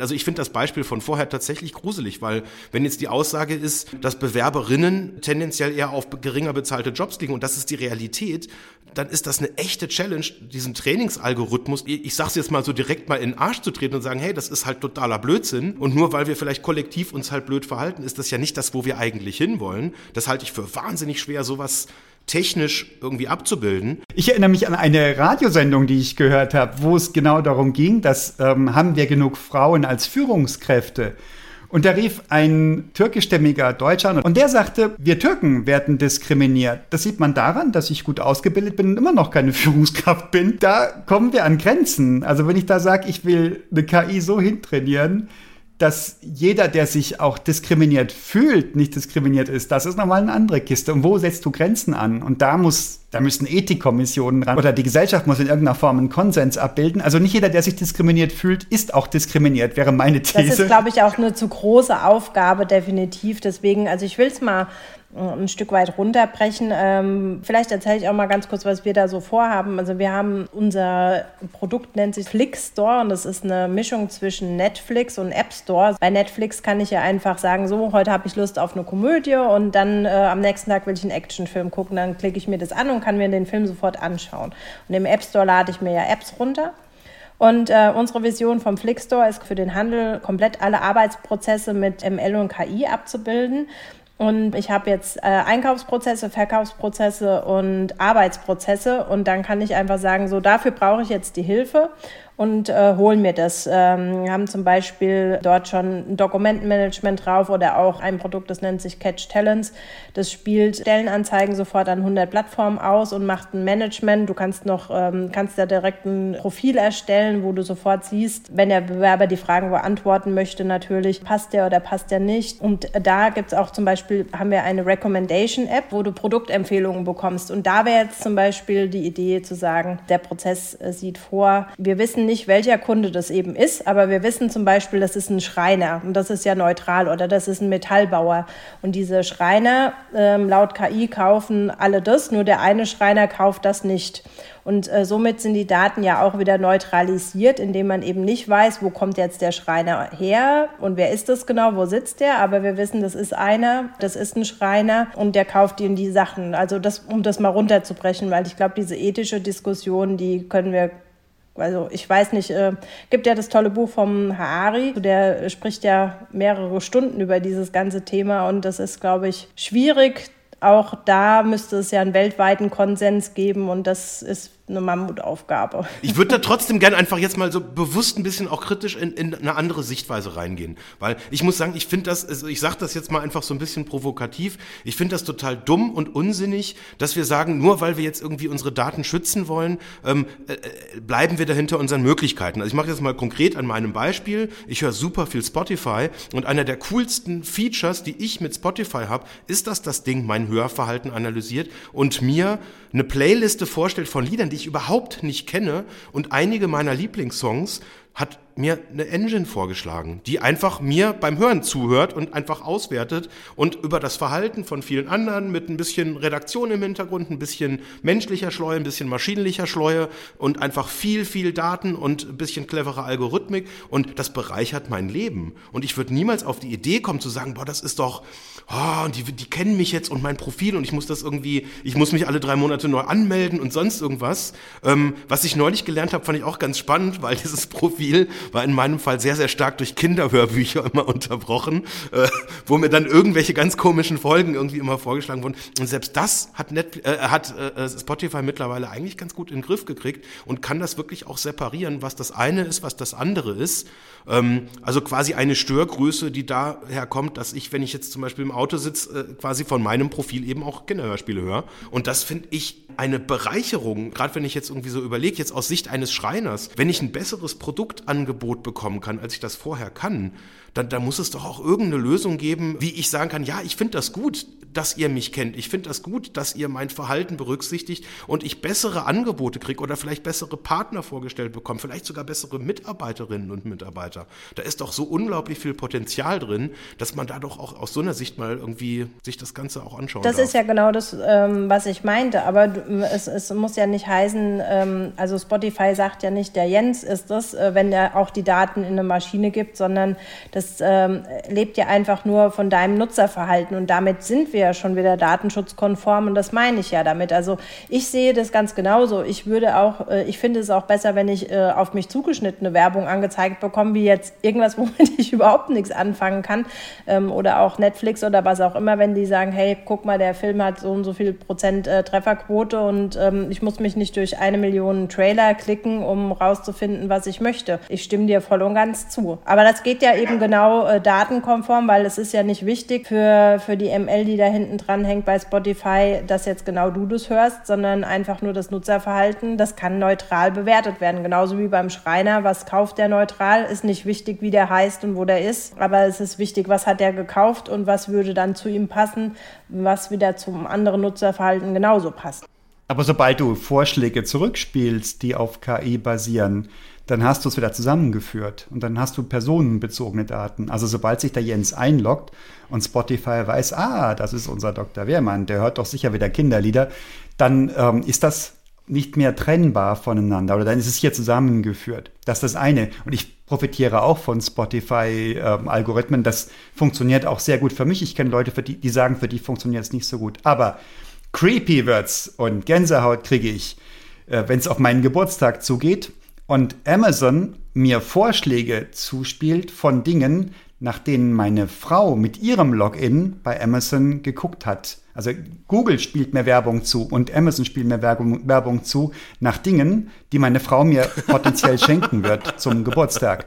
Also ich finde das Beispiel von vorher tatsächlich gruselig, weil wenn jetzt die Aussage ist, dass Bewerberinnen tendenziell eher auf geringer bezahlte Jobs liegen und das ist die Realität, dann ist das eine echte Challenge, diesen Trainingsalgorithmus, ich sag's jetzt mal so direkt mal in den Arsch zu treten und sagen, hey, das ist halt totaler Blödsinn und nur weil wir vielleicht kollektiv uns halt blöd verhalten, ist das ja nicht das, wo wir eigentlich hinwollen. Das halte ich für wahnsinnig schwer, sowas technisch irgendwie abzubilden. Ich erinnere mich an eine Radiosendung, die ich gehört habe, wo es genau darum ging, dass ähm, haben wir genug Frauen als Führungskräfte? Und da rief ein türkischstämmiger Deutscher an und der sagte, wir Türken werden diskriminiert. Das sieht man daran, dass ich gut ausgebildet bin und immer noch keine (laughs) Führungskraft bin. Da kommen wir an Grenzen. Also wenn ich da sage, ich will eine KI so hintrainieren, dass jeder, der sich auch diskriminiert fühlt, nicht diskriminiert ist, das ist nochmal eine andere Kiste. Und wo setzt du Grenzen an? Und da muss, da müssen Ethikkommissionen ran oder die Gesellschaft muss in irgendeiner Form einen Konsens abbilden. Also nicht jeder, der sich diskriminiert fühlt, ist auch diskriminiert, wäre meine These. Das ist, glaube ich, auch eine zu große Aufgabe, definitiv. Deswegen, also ich will es mal ein Stück weit runterbrechen. Ähm, vielleicht erzähle ich auch mal ganz kurz, was wir da so vorhaben. Also wir haben unser Produkt nennt sich Flix Store und das ist eine Mischung zwischen Netflix und App Store. Bei Netflix kann ich ja einfach sagen, so heute habe ich Lust auf eine Komödie und dann äh, am nächsten Tag will ich einen Actionfilm gucken. Dann klicke ich mir das an und kann mir den Film sofort anschauen. Und im App Store lade ich mir ja Apps runter. Und äh, unsere Vision vom Flickstore ist für den Handel komplett alle Arbeitsprozesse mit ML und KI abzubilden. Und ich habe jetzt äh, Einkaufsprozesse, Verkaufsprozesse und Arbeitsprozesse. Und dann kann ich einfach sagen, so dafür brauche ich jetzt die Hilfe. Und äh, holen mir das. Ähm, wir haben zum Beispiel dort schon ein Dokumentenmanagement drauf oder auch ein Produkt, das nennt sich Catch Talents. Das spielt Stellenanzeigen sofort an 100 Plattformen aus und macht ein Management. Du kannst noch, ähm, kannst da direkt ein Profil erstellen, wo du sofort siehst, wenn der Bewerber die Fragen beantworten möchte, natürlich, passt der oder passt der nicht. Und da gibt es auch zum Beispiel, haben wir eine Recommendation-App, wo du Produktempfehlungen bekommst. Und da wäre jetzt zum Beispiel die Idee zu sagen, der Prozess äh, sieht vor, wir wissen nicht, welcher Kunde das eben ist, aber wir wissen zum Beispiel, das ist ein Schreiner und das ist ja neutral oder das ist ein Metallbauer. Und diese Schreiner, ähm, laut KI, kaufen alle das, nur der eine Schreiner kauft das nicht. Und äh, somit sind die Daten ja auch wieder neutralisiert, indem man eben nicht weiß, wo kommt jetzt der Schreiner her und wer ist das genau, wo sitzt der. Aber wir wissen, das ist einer, das ist ein Schreiner und der kauft ihnen die Sachen. Also das, um das mal runterzubrechen, weil ich glaube, diese ethische Diskussion, die können wir also ich weiß nicht, äh, gibt ja das tolle Buch vom Haari, der spricht ja mehrere Stunden über dieses ganze Thema und das ist, glaube ich, schwierig. Auch da müsste es ja einen weltweiten Konsens geben und das ist eine Mammutaufgabe. Ich würde da trotzdem gerne einfach jetzt mal so bewusst ein bisschen auch kritisch in, in eine andere Sichtweise reingehen. Weil ich muss sagen, ich finde das, also ich sage das jetzt mal einfach so ein bisschen provokativ, ich finde das total dumm und unsinnig, dass wir sagen, nur weil wir jetzt irgendwie unsere Daten schützen wollen, ähm, äh, bleiben wir dahinter unseren Möglichkeiten. Also ich mache jetzt mal konkret an meinem Beispiel. Ich höre super viel Spotify und einer der coolsten Features, die ich mit Spotify habe, ist, dass das Ding mein Hörverhalten analysiert und mir eine Playliste vorstellt von Liedern, die ich überhaupt nicht kenne und einige meiner Lieblingssongs hat mir eine Engine vorgeschlagen, die einfach mir beim Hören zuhört und einfach auswertet und über das Verhalten von vielen anderen mit ein bisschen Redaktion im Hintergrund, ein bisschen menschlicher Schleue, ein bisschen maschinenlicher Schleue und einfach viel, viel Daten und ein bisschen clevere Algorithmik und das bereichert mein Leben. Und ich würde niemals auf die Idee kommen zu sagen, boah, das ist doch, oh, die, die kennen mich jetzt und mein Profil und ich muss das irgendwie, ich muss mich alle drei Monate neu anmelden und sonst irgendwas. Ähm, was ich neulich gelernt habe, fand ich auch ganz spannend, (laughs) weil dieses Profil war in meinem Fall sehr, sehr stark durch Kinderhörbücher immer (laughs) unterbrochen, äh, wo mir dann irgendwelche ganz komischen Folgen irgendwie immer vorgeschlagen wurden. Und selbst das hat, Net äh, hat äh, Spotify mittlerweile eigentlich ganz gut in den Griff gekriegt und kann das wirklich auch separieren, was das eine ist, was das andere ist. Ähm, also quasi eine Störgröße, die daher kommt, dass ich, wenn ich jetzt zum Beispiel im Auto sitze, äh, quasi von meinem Profil eben auch Kinderhörspiele höre. Und das finde ich eine Bereicherung, gerade wenn ich jetzt irgendwie so überlege, jetzt aus Sicht eines Schreiners, wenn ich ein besseres Produktangebot bekommen kann, als ich das vorher kann, dann, dann muss es doch auch irgendeine Lösung geben, wie ich sagen kann, ja, ich finde das gut, dass ihr mich kennt. Ich finde das gut, dass ihr mein Verhalten berücksichtigt und ich bessere Angebote kriege oder vielleicht bessere Partner vorgestellt bekomme, vielleicht sogar bessere Mitarbeiterinnen und Mitarbeiter. Da ist doch so unglaublich viel Potenzial drin, dass man da doch auch aus so einer Sicht mal irgendwie sich das Ganze auch anschauen Das darf. ist ja genau das, ähm, was ich meinte. Aber es, es muss ja nicht heißen, ähm, also Spotify sagt ja nicht, der Jens ist es, äh, wenn er auch die Daten in eine Maschine gibt, sondern das das ähm, lebt ja einfach nur von deinem Nutzerverhalten und damit sind wir ja schon wieder datenschutzkonform und das meine ich ja damit. Also ich sehe das ganz genauso. Ich würde auch, äh, ich finde es auch besser, wenn ich äh, auf mich zugeschnittene Werbung angezeigt bekomme, wie jetzt irgendwas, (laughs) womit ich überhaupt nichts anfangen kann ähm, oder auch Netflix oder was auch immer, wenn die sagen, hey, guck mal, der Film hat so und so viel Prozent äh, Trefferquote und ähm, ich muss mich nicht durch eine Million Trailer klicken, um rauszufinden, was ich möchte. Ich stimme dir voll und ganz zu. Aber das geht ja eben genau genau äh, datenkonform, weil es ist ja nicht wichtig für, für die ML, die da hinten dran hängt bei Spotify, dass jetzt genau du das hörst, sondern einfach nur das Nutzerverhalten. Das kann neutral bewertet werden. Genauso wie beim Schreiner. Was kauft der neutral? Ist nicht wichtig, wie der heißt und wo der ist. Aber es ist wichtig, was hat der gekauft und was würde dann zu ihm passen, was wieder zum anderen Nutzerverhalten genauso passt. Aber sobald du Vorschläge zurückspielst, die auf KI basieren, dann hast du es wieder zusammengeführt und dann hast du personenbezogene Daten. Also sobald sich der Jens einloggt und Spotify weiß, ah, das ist unser Dr. Wehrmann, der hört doch sicher wieder Kinderlieder, dann ähm, ist das nicht mehr trennbar voneinander oder dann ist es hier zusammengeführt. Das ist das eine. Und ich profitiere auch von Spotify-Algorithmen. Ähm, das funktioniert auch sehr gut für mich. Ich kenne Leute, für die, die sagen, für die funktioniert es nicht so gut. Aber creepy wird's und Gänsehaut kriege ich, äh, wenn es auf meinen Geburtstag zugeht und Amazon mir Vorschläge zuspielt von Dingen, nach denen meine Frau mit ihrem Login bei Amazon geguckt hat. Also Google spielt mir Werbung zu und Amazon spielt mir Werbung, Werbung zu nach Dingen, die meine Frau mir potenziell schenken wird zum Geburtstag.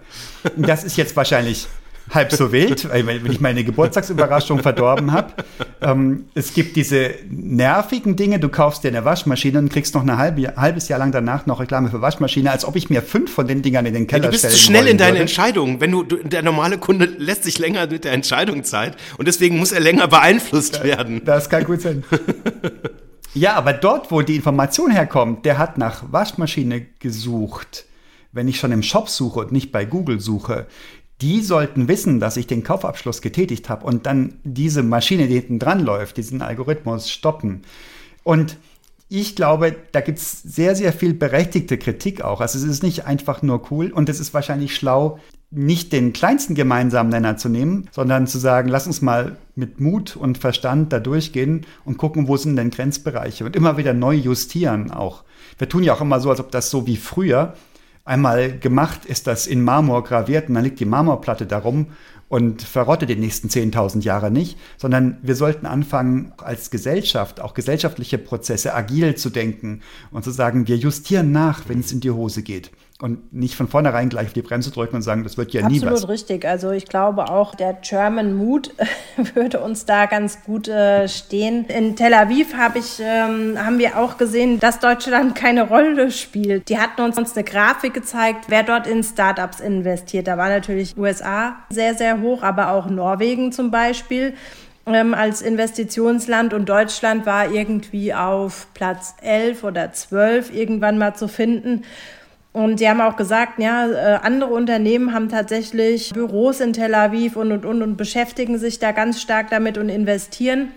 Das ist jetzt wahrscheinlich halb so wild, weil wenn ich meine Geburtstagsüberraschung verdorben habe. Ähm, es gibt diese nervigen Dinge, du kaufst dir eine Waschmaschine und kriegst noch ein halbe, halbes Jahr lang danach noch Reklame für Waschmaschine, als ob ich mir fünf von den Dingern in den Keller ja, du bist zu schnell in deinen. Entscheidungen. Wenn du, du, der normale Kunde lässt sich länger mit der Entscheidung Zeit und deswegen muss er länger beeinflusst werden. Das kann gut sein. (laughs) ja, aber dort, wo die Information herkommt, der hat nach Waschmaschine gesucht. Wenn ich schon im Shop suche und nicht bei Google suche, die sollten wissen, dass ich den Kaufabschluss getätigt habe und dann diese Maschine, die hinten dran läuft, diesen Algorithmus stoppen. Und ich glaube, da gibt es sehr, sehr viel berechtigte Kritik auch. Also es ist nicht einfach nur cool und es ist wahrscheinlich schlau, nicht den kleinsten gemeinsamen Nenner zu nehmen, sondern zu sagen, lass uns mal mit Mut und Verstand da durchgehen und gucken, wo sind denn Grenzbereiche und immer wieder neu justieren auch. Wir tun ja auch immer so, als ob das so wie früher einmal gemacht ist, das in Marmor graviert und dann liegt die Marmorplatte darum und verrottet die nächsten 10.000 Jahre nicht, sondern wir sollten anfangen, als Gesellschaft, auch gesellschaftliche Prozesse agil zu denken und zu sagen, wir justieren nach, wenn es in die Hose geht und nicht von vornherein gleich auf die Bremse drücken und sagen, das wird ja Absolut nie was. richtig. Also ich glaube auch, der German Mood (laughs) würde uns da ganz gut äh, stehen. In Tel Aviv hab ich, ähm, haben wir auch gesehen, dass Deutschland keine Rolle spielt. Die hatten uns, uns eine Grafik gezeigt, wer dort in Startups investiert. Da war natürlich USA sehr, sehr hoch, aber auch Norwegen zum Beispiel ähm, als Investitionsland und Deutschland war irgendwie auf Platz 11 oder 12 irgendwann mal zu finden. Und die haben auch gesagt, ja, äh, andere Unternehmen haben tatsächlich Büros in Tel Aviv und, und, und, und beschäftigen sich da ganz stark damit und investieren.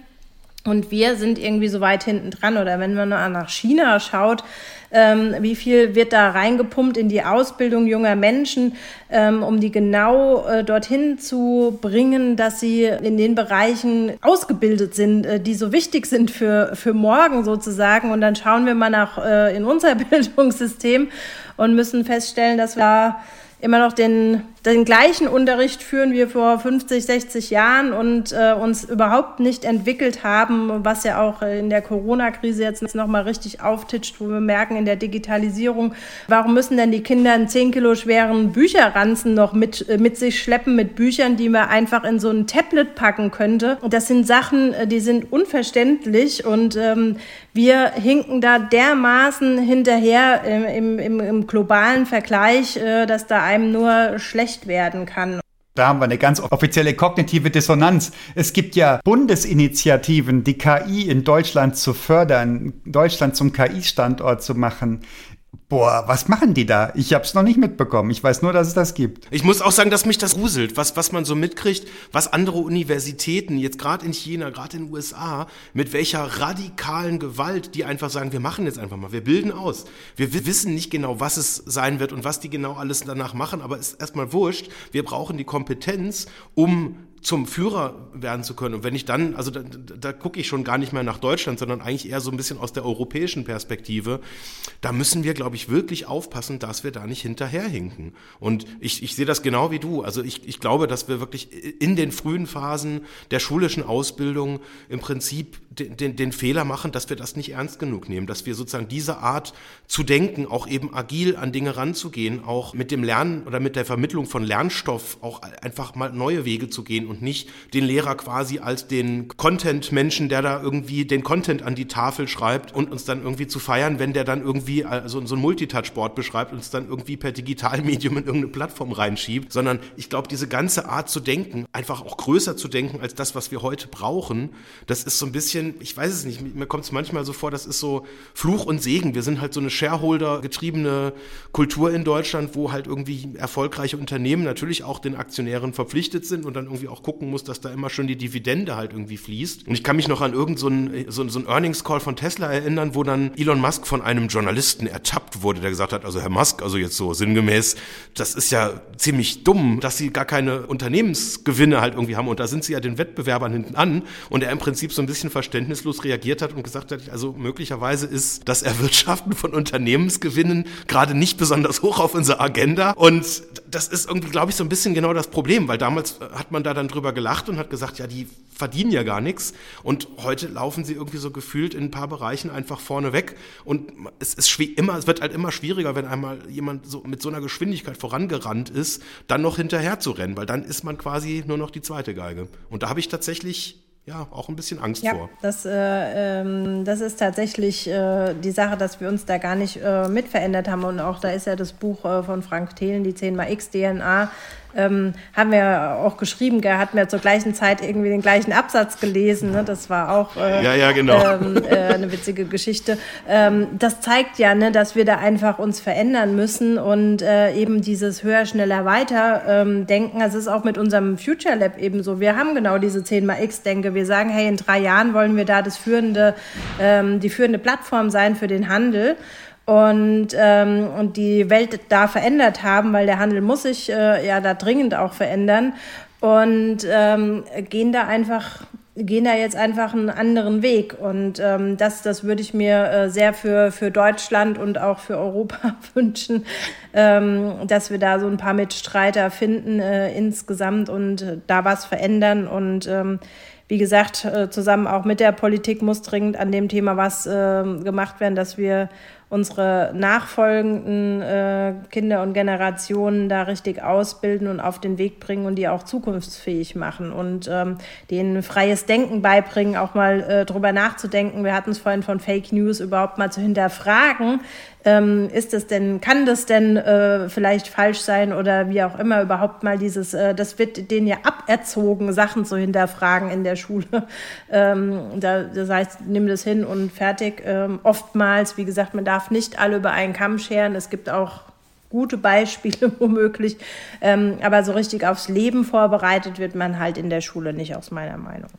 Und wir sind irgendwie so weit hinten dran. Oder wenn man nach China schaut, ähm, wie viel wird da reingepumpt in die Ausbildung junger Menschen, ähm, um die genau äh, dorthin zu bringen, dass sie in den Bereichen ausgebildet sind, äh, die so wichtig sind für, für morgen sozusagen. Und dann schauen wir mal nach äh, in unser (laughs) Bildungssystem und müssen feststellen, dass wir da immer noch den, den gleichen Unterricht führen wie vor 50, 60 Jahren und äh, uns überhaupt nicht entwickelt haben, was ja auch in der Corona-Krise jetzt nochmal richtig auftitscht, wo wir merken in der Digitalisierung, warum müssen denn die Kinder einen 10 Kilo schweren Bücherranzen noch mit, äh, mit sich schleppen mit Büchern, die man einfach in so ein Tablet packen könnte. Und das sind Sachen, äh, die sind unverständlich und ähm, wir hinken da dermaßen hinterher im, im, im globalen Vergleich, äh, dass da einem nur schlecht werden kann. Da haben wir eine ganz offizielle kognitive Dissonanz. Es gibt ja Bundesinitiativen, die KI in Deutschland zu fördern, Deutschland zum KI-Standort zu machen. Boah, was machen die da? Ich habe es noch nicht mitbekommen. Ich weiß nur, dass es das gibt. Ich muss auch sagen, dass mich das gruselt, was, was man so mitkriegt, was andere Universitäten, jetzt gerade in China, gerade in den USA, mit welcher radikalen Gewalt die einfach sagen, wir machen jetzt einfach mal, wir bilden aus. Wir wissen nicht genau, was es sein wird und was die genau alles danach machen, aber ist erstmal wurscht. Wir brauchen die Kompetenz, um zum Führer werden zu können. Und wenn ich dann, also da, da gucke ich schon gar nicht mehr nach Deutschland, sondern eigentlich eher so ein bisschen aus der europäischen Perspektive, da müssen wir, glaube ich, wirklich aufpassen, dass wir da nicht hinterherhinken. Und ich, ich sehe das genau wie du. Also ich, ich glaube, dass wir wirklich in den frühen Phasen der schulischen Ausbildung im Prinzip den, den, den Fehler machen, dass wir das nicht ernst genug nehmen, dass wir sozusagen diese Art zu denken, auch eben agil an Dinge ranzugehen, auch mit dem Lernen oder mit der Vermittlung von Lernstoff auch einfach mal neue Wege zu gehen und nicht den Lehrer quasi als den Content-Menschen, der da irgendwie den Content an die Tafel schreibt und uns dann irgendwie zu feiern, wenn der dann irgendwie also so ein Multitouch-Board beschreibt und uns dann irgendwie per Digitalmedium in irgendeine Plattform reinschiebt, sondern ich glaube, diese ganze Art zu denken, einfach auch größer zu denken als das, was wir heute brauchen, das ist so ein bisschen, ich weiß es nicht, mir kommt es manchmal so vor, das ist so Fluch und Segen. Wir sind halt so eine Shareholder-getriebene Kultur in Deutschland, wo halt irgendwie erfolgreiche Unternehmen natürlich auch den Aktionären verpflichtet sind und dann irgendwie auch gucken muss, dass da immer schon die Dividende halt irgendwie fließt. Und ich kann mich noch an irgendeinen so, so, ein Earnings-Call von Tesla erinnern, wo dann Elon Musk von einem Journalisten ertappt wurde, der gesagt hat, also Herr Musk, also jetzt so sinngemäß, das ist ja ziemlich dumm, dass Sie gar keine Unternehmensgewinne halt irgendwie haben und da sind Sie ja den Wettbewerbern hinten an und er im Prinzip so ein bisschen verständnislos reagiert hat und gesagt hat, also möglicherweise ist das Erwirtschaften von Unternehmensgewinnen gerade nicht besonders hoch auf unserer Agenda und das ist irgendwie, glaube ich, so ein bisschen genau das Problem, weil damals äh, hat man da dann drüber gelacht und hat gesagt, ja, die verdienen ja gar nichts. Und heute laufen sie irgendwie so gefühlt in ein paar Bereichen einfach vorne weg. Und es ist immer, es wird halt immer schwieriger, wenn einmal jemand so mit so einer Geschwindigkeit vorangerannt ist, dann noch hinterher zu rennen, weil dann ist man quasi nur noch die zweite Geige. Und da habe ich tatsächlich ja, auch ein bisschen Angst ja, vor. Das, äh, ähm, das ist tatsächlich äh, die Sache, dass wir uns da gar nicht äh, mit verändert haben. Und auch da ist ja das Buch äh, von Frank Thelen, die 10x-DNA, ähm, haben wir auch geschrieben, er hat mir zur gleichen Zeit irgendwie den gleichen Absatz gelesen. Ne? Das war auch äh, ja, ja, genau. ähm, äh, eine witzige Geschichte. Ähm, das zeigt ja, ne, dass wir da einfach uns verändern müssen und äh, eben dieses höher, schneller, weiter ähm, denken. Das ist auch mit unserem Future Lab eben so. Wir haben genau diese 10 x X-Denke. Wir sagen, hey, in drei Jahren wollen wir da das führende, ähm, die führende Plattform sein für den Handel und, ähm, und die Welt da verändert haben, weil der Handel muss sich äh, ja da dringend auch verändern. Und ähm, gehen da einfach gehen da jetzt einfach einen anderen Weg. Und ähm, das das würde ich mir äh, sehr für für Deutschland und auch für Europa (laughs) wünschen, ähm, dass wir da so ein paar Mitstreiter finden äh, insgesamt und äh, da was verändern. Und ähm, wie gesagt, äh, zusammen auch mit der Politik muss dringend an dem Thema was äh, gemacht werden, dass wir unsere nachfolgenden äh, Kinder und Generationen da richtig ausbilden und auf den Weg bringen und die auch zukunftsfähig machen und ähm, denen freies Denken beibringen, auch mal äh, drüber nachzudenken. Wir hatten es vorhin von Fake News überhaupt mal zu hinterfragen. Ähm, ist es denn, kann das denn äh, vielleicht falsch sein oder wie auch immer überhaupt mal dieses, äh, das wird denen ja aberzogen, Sachen zu hinterfragen in der Schule. (laughs) Ähm, da, das heißt, nimm das hin und fertig. Ähm, oftmals, wie gesagt, man darf nicht alle über einen Kamm scheren. Es gibt auch gute Beispiele (laughs) womöglich. Ähm, aber so richtig aufs Leben vorbereitet wird man halt in der Schule nicht, aus meiner Meinung.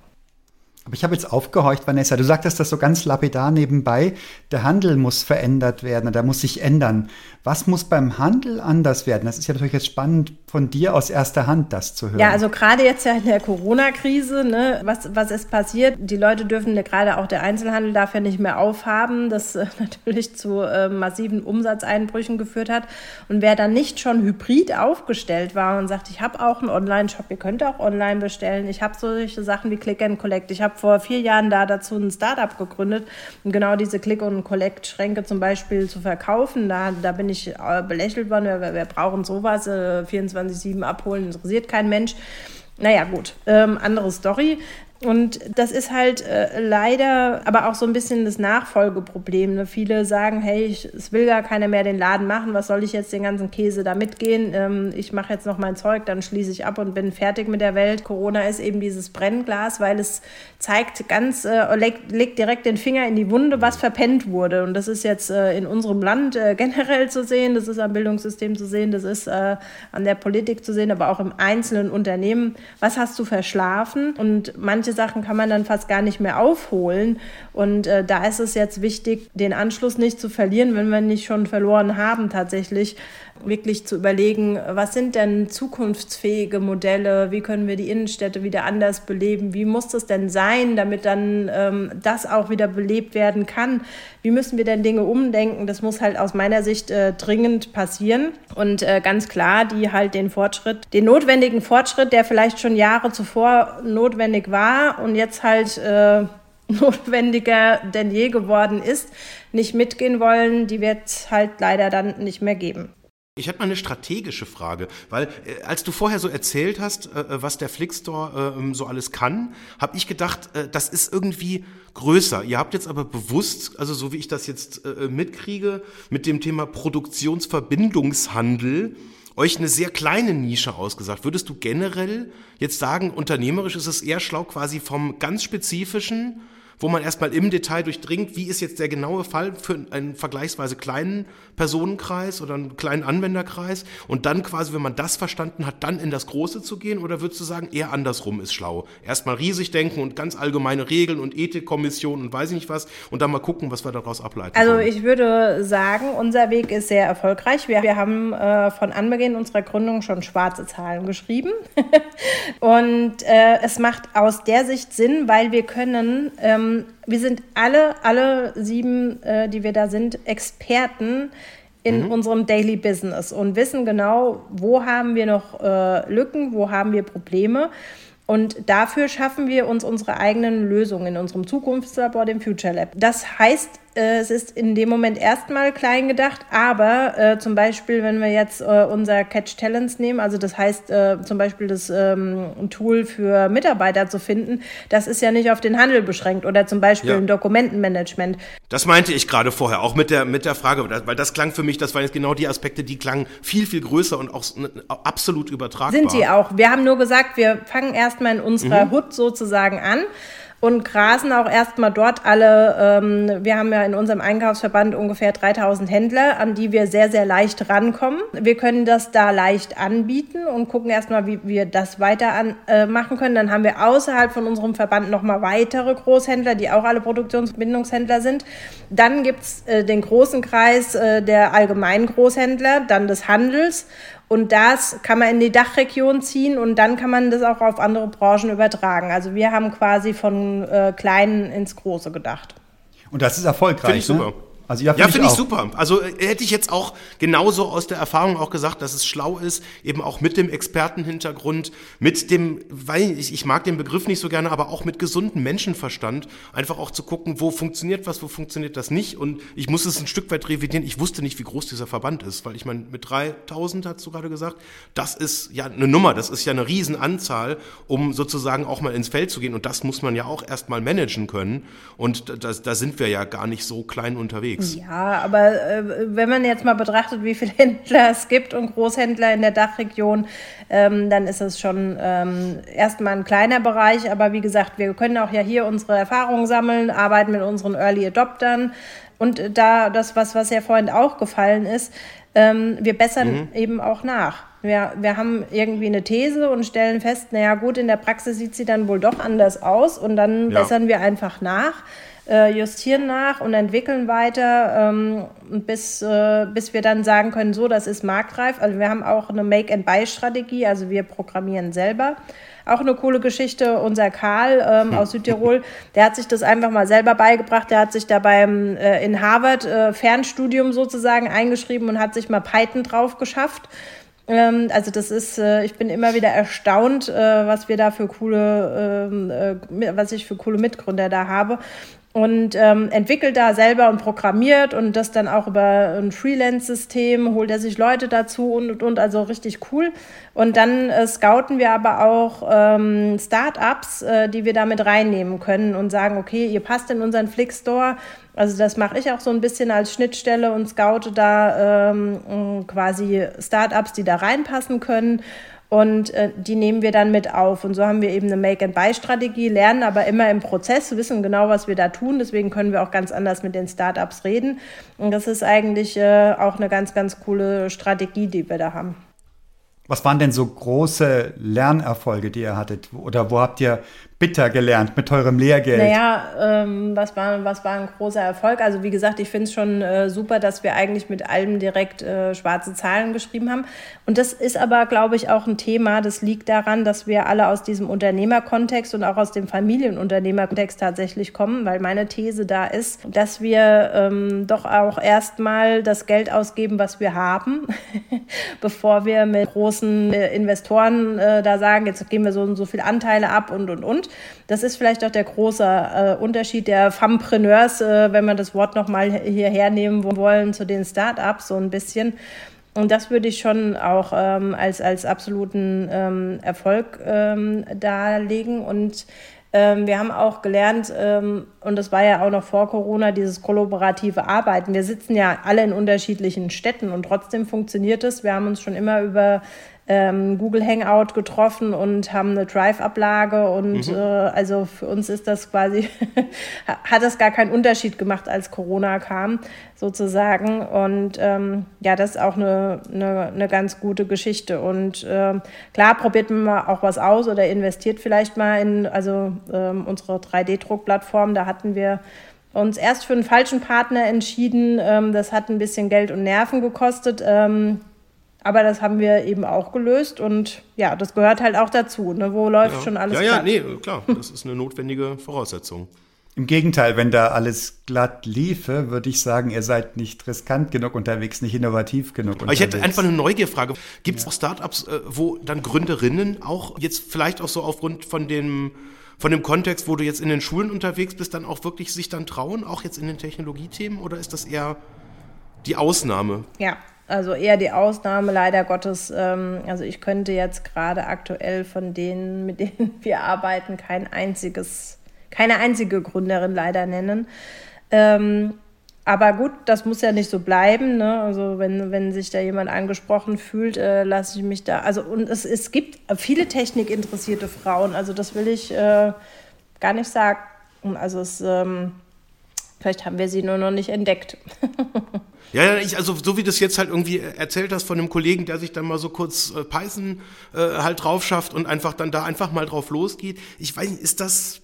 Aber ich habe jetzt aufgehorcht, Vanessa. Du sagtest das so ganz lapidar nebenbei. Der Handel muss verändert werden, der muss sich ändern. Was muss beim Handel anders werden? Das ist ja natürlich jetzt spannend, von dir aus erster Hand das zu hören. Ja, also gerade jetzt ja in der Corona-Krise, ne, was, was ist passiert? Die Leute dürfen, gerade auch der Einzelhandel darf ja nicht mehr aufhaben, das äh, (laughs) natürlich zu äh, massiven Umsatzeinbrüchen geführt hat. Und wer dann nicht schon hybrid aufgestellt war und sagt, ich habe auch einen Online-Shop, ihr könnt auch online bestellen, ich habe solche Sachen wie Click and Collect, ich habe vor vier Jahren da dazu ein Startup gegründet, um genau diese Click and Collect-Schränke zum Beispiel zu verkaufen. Da, da bin ich ich äh, belächelt worden, wir, wir brauchen sowas, äh, 24-7 abholen, interessiert kein Mensch. Naja, gut, ähm, andere Story. Und das ist halt äh, leider aber auch so ein bisschen das Nachfolgeproblem. Ne? Viele sagen, hey, ich, es will gar keiner mehr den Laden machen, was soll ich jetzt den ganzen Käse da mitgehen? Ähm, ich mache jetzt noch mein Zeug, dann schließe ich ab und bin fertig mit der Welt. Corona ist eben dieses Brennglas, weil es zeigt ganz, äh, legt, legt, direkt den Finger in die Wunde, was verpennt wurde. Und das ist jetzt äh, in unserem Land äh, (laughs) generell zu sehen, das ist am Bildungssystem zu sehen, das ist äh, an der Politik zu sehen, aber auch im einzelnen Unternehmen. Was hast du verschlafen? Und Sachen kann man dann fast gar nicht mehr aufholen. Und äh, da ist es jetzt wichtig, den Anschluss nicht zu verlieren, wenn wir nicht schon verloren haben, tatsächlich wirklich zu überlegen, was sind denn zukunftsfähige Modelle, wie können wir die Innenstädte wieder anders beleben, wie muss das denn sein, damit dann ähm, das auch wieder belebt werden kann, wie müssen wir denn Dinge umdenken, das muss halt aus meiner Sicht äh, dringend passieren. Und äh, ganz klar, die halt den Fortschritt, den notwendigen Fortschritt, der vielleicht schon Jahre zuvor notwendig war und jetzt halt äh, (laughs) notwendiger denn je geworden ist, nicht mitgehen wollen, die wird es halt leider dann nicht mehr geben. Ich habe mal eine strategische Frage, weil äh, als du vorher so erzählt hast, äh, äh was der Flickstore äh, so alles kann, habe ich gedacht, äh, das ist irgendwie größer. Ihr habt jetzt aber bewusst, also so wie ich das jetzt äh, mitkriege, mit dem Thema Produktionsverbindungshandel euch eine sehr kleine Nische ausgesagt. Würdest du generell jetzt sagen, unternehmerisch ist es eher schlau, quasi vom ganz spezifischen wo man erstmal im Detail durchdringt, wie ist jetzt der genaue Fall für einen vergleichsweise kleinen Personenkreis oder einen kleinen Anwenderkreis und dann quasi, wenn man das verstanden hat, dann in das Große zu gehen oder würdest du sagen, eher andersrum ist schlau? Erstmal riesig denken und ganz allgemeine Regeln und Ethikkommissionen und weiß ich nicht was und dann mal gucken, was wir daraus ableiten. Also können. ich würde sagen, unser Weg ist sehr erfolgreich. Wir, wir haben äh, von Anbeginn unserer Gründung schon schwarze Zahlen geschrieben (laughs) und äh, es macht aus der Sicht Sinn, weil wir können ähm, wir sind alle, alle sieben, äh, die wir da sind, Experten in mhm. unserem Daily Business und wissen genau, wo haben wir noch äh, Lücken, wo haben wir Probleme. Und dafür schaffen wir uns unsere eigenen Lösungen in unserem Zukunftslabor, dem Future Lab. Das heißt, es ist in dem Moment erstmal klein gedacht, aber äh, zum Beispiel, wenn wir jetzt äh, unser Catch Talents nehmen, also das heißt äh, zum Beispiel das ähm, Tool für Mitarbeiter zu finden, das ist ja nicht auf den Handel beschränkt oder zum Beispiel ja. ein Dokumentenmanagement. Das meinte ich gerade vorher, auch mit der, mit der Frage, weil das klang für mich, das waren jetzt genau die Aspekte, die klangen viel, viel größer und auch absolut übertragbar. Sind die auch. Wir haben nur gesagt, wir fangen erstmal in unserer mhm. Hut sozusagen an und grasen auch erstmal dort alle. Ähm, wir haben ja in unserem Einkaufsverband ungefähr 3000 Händler, an die wir sehr, sehr leicht rankommen. Wir können das da leicht anbieten und gucken erstmal, wie wir das weiter an, äh, machen können. Dann haben wir außerhalb von unserem Verband nochmal weitere Großhändler, die auch alle Produktionsbindungshändler sind. Dann gibt's äh, den großen Kreis äh, der allgemeinen Großhändler, dann des Handels und das kann man in die Dachregion ziehen und dann kann man das auch auf andere Branchen übertragen. Also wir haben quasi von äh, Kleinen ins Große gedacht. Und das ist erfolgreich. Finde ich super. Ne? Also ja, finde ja, find ich, ich super. Also äh, hätte ich jetzt auch genauso aus der Erfahrung auch gesagt, dass es schlau ist, eben auch mit dem Expertenhintergrund, mit dem, weil ich, ich mag den Begriff nicht so gerne, aber auch mit gesundem Menschenverstand, einfach auch zu gucken, wo funktioniert was, wo funktioniert das nicht. Und ich muss es ein Stück weit revidieren. Ich wusste nicht, wie groß dieser Verband ist, weil ich meine, mit 3000 hast du gerade gesagt, das ist ja eine Nummer, das ist ja eine Riesenanzahl, um sozusagen auch mal ins Feld zu gehen. Und das muss man ja auch erstmal managen können. Und da, da sind wir ja gar nicht so klein unterwegs unterwegs. Ja, aber äh, wenn man jetzt mal betrachtet, wie viele (laughs) Händler es gibt und Großhändler in der Dachregion, ähm, dann ist es schon ähm, erstmal ein kleiner Bereich. Aber wie gesagt, wir können auch ja hier unsere Erfahrungen sammeln, arbeiten mit unseren Early Adoptern. Und da das, was, was ja vorhin auch gefallen ist, ähm, wir bessern mhm. eben auch nach. Wir, wir haben irgendwie eine These und stellen fest, naja gut, in der Praxis sieht sie dann wohl doch anders aus und dann ja. bessern wir einfach nach äh, justieren nach und entwickeln weiter, ähm, bis, äh, bis wir dann sagen können, so, das ist marktreif. Also wir haben auch eine Make-and-Buy-Strategie, also wir programmieren selber. Auch eine coole Geschichte, unser Karl ähm, aus Südtirol, der hat sich das einfach mal selber beigebracht. Der hat sich da beim, äh, in Harvard äh, Fernstudium sozusagen eingeschrieben und hat sich mal Python drauf geschafft ähm, also das ist, äh, ich bin immer wieder erstaunt, äh, was wir da für coole, ähm, äh, was ich für coole Mitgründer da habe und ähm, entwickelt da selber und programmiert und das dann auch über ein Freelance-System, holt er sich Leute dazu und, und, und, also richtig cool. Und dann äh, scouten wir aber auch ähm, Startups, äh, die wir damit reinnehmen können und sagen, okay, ihr passt in unseren Flick-Store. Also das mache ich auch so ein bisschen als Schnittstelle und scoute da ähm, quasi Startups, die da reinpassen können und äh, die nehmen wir dann mit auf. Und so haben wir eben eine Make-and-Buy-Strategie, lernen aber immer im Prozess, wissen genau, was wir da tun. Deswegen können wir auch ganz anders mit den Startups reden. Und das ist eigentlich äh, auch eine ganz, ganz coole Strategie, die wir da haben. Was waren denn so große Lernerfolge, die ihr hattet? Oder wo habt ihr bitter gelernt mit teurem Lehrgeld? Naja, ähm, was, war, was war ein großer Erfolg? Also wie gesagt, ich finde es schon äh, super, dass wir eigentlich mit allem direkt äh, schwarze Zahlen geschrieben haben. Und das ist aber, glaube ich, auch ein Thema. Das liegt daran, dass wir alle aus diesem Unternehmerkontext und auch aus dem Familienunternehmerkontext tatsächlich kommen, weil meine These da ist, dass wir ähm, doch auch erstmal das Geld ausgeben, was wir haben, (laughs) bevor wir mit großen äh, Investoren äh, da sagen, jetzt geben wir so und so viele Anteile ab und und und. Das ist vielleicht auch der große äh, Unterschied der Fempreneurs, äh, wenn wir das Wort nochmal hierher nehmen wollen, zu den Startups so ein bisschen. Und das würde ich schon auch ähm, als, als absoluten ähm, Erfolg ähm, darlegen. Und ähm, wir haben auch gelernt, ähm, und das war ja auch noch vor Corona, dieses kollaborative Arbeiten. Wir sitzen ja alle in unterschiedlichen Städten und trotzdem funktioniert es. Wir haben uns schon immer über ähm, Google Hangout getroffen und haben eine Drive-Ablage und mhm. äh, also für uns ist das quasi, (laughs) hat das gar keinen Unterschied gemacht, als Corona kam, sozusagen. Und ähm, ja, das ist auch eine, eine, eine ganz gute Geschichte. Und äh, klar, probiert man mal auch was aus oder investiert vielleicht mal in, also ähm, unsere 3D-Druckplattform, da hatten wir uns erst für einen falschen Partner entschieden. Ähm, das hat ein bisschen Geld und Nerven gekostet. Aber das haben wir eben auch gelöst und ja, das gehört halt auch dazu. Ne? Wo läuft ja. schon alles Ja, ja, nee, klar, das ist eine notwendige Voraussetzung. Im Gegenteil, wenn da alles glatt liefe, würde ich sagen, ihr seid nicht riskant genug unterwegs, nicht innovativ genug unterwegs. Aber ich hätte einfach eine Neugierfrage. Gibt es ja. auch Startups, äh, wo dann Gründerinnen auch jetzt vielleicht auch so aufgrund von dem von dem Kontext, wo du jetzt in den Schulen unterwegs bist, dann auch wirklich sich dann trauen, auch jetzt in den Technologiethemen, oder ist das eher die Ausnahme? Ja, also eher die Ausnahme, leider Gottes. Ähm, also ich könnte jetzt gerade aktuell von denen, mit denen (laughs) wir arbeiten, kein einziges keine einzige Gründerin leider nennen. Ähm, aber gut, das muss ja nicht so bleiben. Ne? Also wenn, wenn sich da jemand angesprochen fühlt, äh, lasse ich mich da. Also und es, es gibt viele technikinteressierte Frauen. Also das will ich äh, gar nicht sagen. Also es, ähm, vielleicht haben wir sie nur noch nicht entdeckt. Ja, ich, also so wie du das jetzt halt irgendwie erzählt hast von einem Kollegen, der sich dann mal so kurz äh, Python äh, halt drauf schafft und einfach dann da einfach mal drauf losgeht. Ich weiß nicht, ist das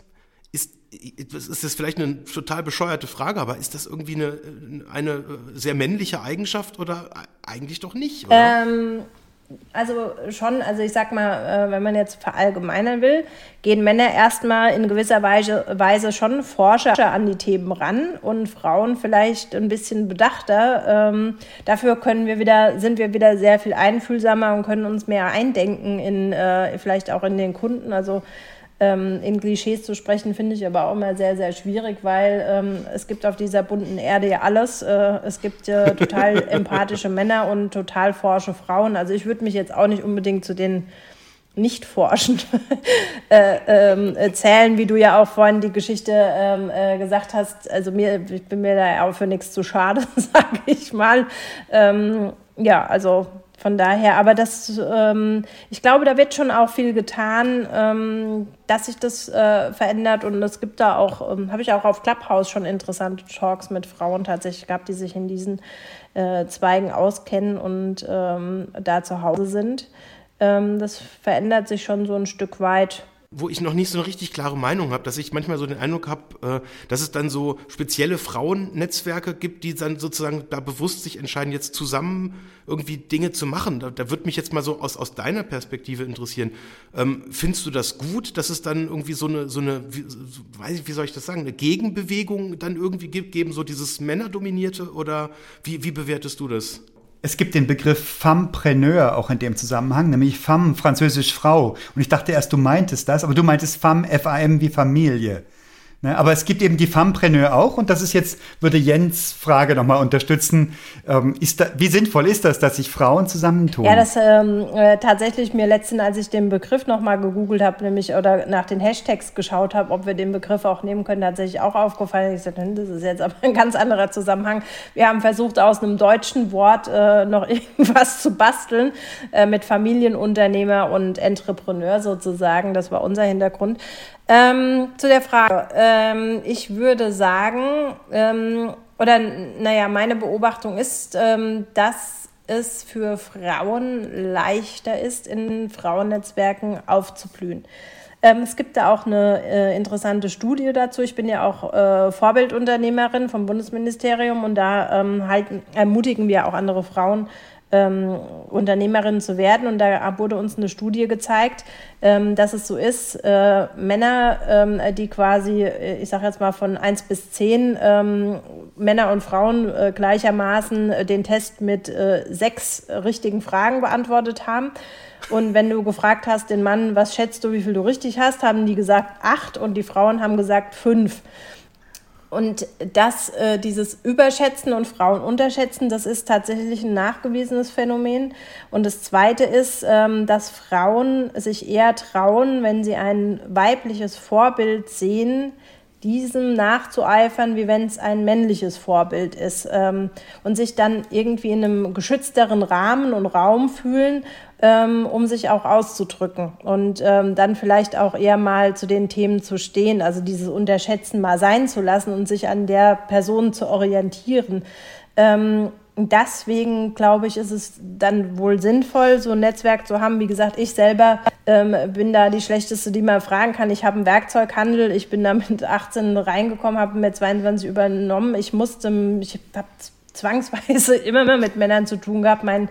ist, ist das vielleicht eine total bescheuerte Frage, aber ist das irgendwie eine, eine sehr männliche Eigenschaft oder eigentlich doch nicht? Ähm, also schon, also ich sag mal, äh, wenn man jetzt verallgemeinern will, gehen Männer erstmal in gewisser Weise, Weise schon forscher an die Themen ran und Frauen vielleicht ein bisschen bedachter. Ähm, dafür können wir wieder, sind wir wieder sehr viel einfühlsamer und können uns mehr eindenken in äh, vielleicht auch in den Kunden. Also ähm, in Klischees zu sprechen, finde ich aber auch immer sehr, sehr schwierig, weil ähm, es gibt auf dieser bunten Erde ja alles. Äh, es gibt äh, (laughs) total empathische Männer und total forsche Frauen. Also ich würde mich jetzt auch nicht unbedingt zu den nicht forschen (laughs) äh, ähm, zählen, wie du ja auch vorhin die Geschichte ähm, äh, gesagt hast. Also mir, ich bin mir da auch für nichts zu schade, (laughs) sage ich mal. Ähm, ja, also von daher, aber das, ähm, ich glaube, da wird schon auch viel getan, ähm, dass sich das äh, verändert und es gibt da auch, ähm, habe ich auch auf Clubhouse schon interessante Talks mit Frauen tatsächlich gehabt, die sich in diesen äh, Zweigen auskennen und ähm, da zu Hause sind. Ähm, das verändert sich schon so ein Stück weit wo ich noch nicht so eine richtig klare Meinung habe, dass ich manchmal so den Eindruck habe, äh, dass es dann so spezielle Frauennetzwerke gibt, die dann sozusagen da bewusst sich entscheiden, jetzt zusammen irgendwie Dinge zu machen. Da, da würde mich jetzt mal so aus, aus deiner Perspektive interessieren. Ähm, findest du das gut, dass es dann irgendwie so eine, so eine, wie, weiß ich, wie soll ich das sagen, eine Gegenbewegung dann irgendwie gibt, geben, so dieses Männerdominierte oder wie, wie bewertest du das? Es gibt den Begriff Femmepreneur auch in dem Zusammenhang, nämlich Femme, französisch Frau. Und ich dachte erst, du meintest das, aber du meintest Femme, F-A-M wie Familie. Ne? Aber es gibt eben die Fempreneur auch und das ist jetzt, würde Jens Frage nochmal unterstützen. Ähm, da, wie sinnvoll ist das, dass sich Frauen zusammentun? Ja, das ähm, äh, tatsächlich mir letztens, als ich den Begriff nochmal gegoogelt habe, nämlich oder nach den Hashtags geschaut habe, ob wir den Begriff auch nehmen können, tatsächlich auch aufgefallen. Ich sagte, hm, das ist jetzt aber ein ganz anderer Zusammenhang. Wir haben versucht, aus einem deutschen Wort äh, noch (laughs) irgendwas zu basteln äh, mit Familienunternehmer und Entrepreneur sozusagen. Das war unser Hintergrund. Ähm, zu der Frage. Ähm, ich würde sagen, ähm, oder naja, meine Beobachtung ist, ähm, dass es für Frauen leichter ist, in Frauennetzwerken aufzublühen. Ähm, es gibt da auch eine äh, interessante Studie dazu. Ich bin ja auch äh, Vorbildunternehmerin vom Bundesministerium und da ähm, halt, ermutigen wir auch andere Frauen, ähm, Unternehmerin zu werden. Und da wurde uns eine Studie gezeigt, ähm, dass es so ist, äh, Männer, ähm, die quasi, äh, ich sage jetzt mal von 1 bis 10, ähm, Männer und Frauen äh, gleichermaßen äh, den Test mit äh, sechs richtigen Fragen beantwortet haben. Und wenn du gefragt hast, den Mann, was schätzt du, wie viel du richtig hast, haben die gesagt acht und die Frauen haben gesagt fünf. Und das, äh, dieses Überschätzen und Frauen unterschätzen, das ist tatsächlich ein nachgewiesenes Phänomen. Und das Zweite ist, ähm, dass Frauen sich eher trauen, wenn sie ein weibliches Vorbild sehen, diesem nachzueifern, wie wenn es ein männliches Vorbild ist ähm, und sich dann irgendwie in einem geschützteren Rahmen und Raum fühlen ähm, um sich auch auszudrücken und ähm, dann vielleicht auch eher mal zu den Themen zu stehen, also dieses Unterschätzen mal sein zu lassen und sich an der Person zu orientieren. Ähm, deswegen glaube ich, ist es dann wohl sinnvoll, so ein Netzwerk zu haben. Wie gesagt, ich selber ähm, bin da die schlechteste, die man fragen kann. Ich habe einen Werkzeughandel. Ich bin da mit 18 reingekommen, habe mit 22 übernommen. Ich musste, ich habe zwangsweise (laughs) immer mit Männern zu tun gehabt. Mein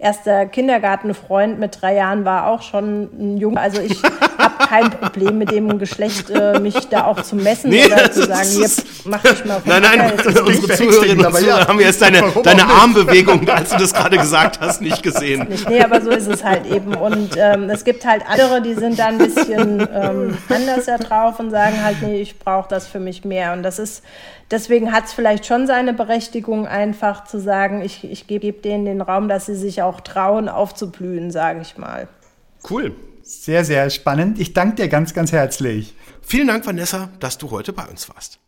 erster Kindergartenfreund mit drei Jahren war auch schon ein Junge. Also ich (laughs) kein Problem mit dem Geschlecht, äh, mich da auch zu messen Nee, oder zu sagen, ist- hier, mach dich mal Nein, nein, jetzt ist unsere Zuhörerinnen und aber ja. Zuhörer haben jetzt deine, deine? Armbewegung, als du das gerade gesagt hast, nicht gesehen. nicht. Nee, aber so ist es halt eben. Und ähm, es gibt halt andere, die sind da ein bisschen ähm, anders da drauf und sagen halt, nee, ich brauche das für mich mehr. Und das ist, deswegen hat es vielleicht schon seine Berechtigung, einfach zu sagen, ich, ich gebe geb denen den Raum, dass sie sich auch trauen, aufzublühen, sage ich mal. Cool. Sehr, sehr spannend. Ich danke dir ganz, ganz herzlich. Vielen Dank, Vanessa, dass du heute bei uns warst.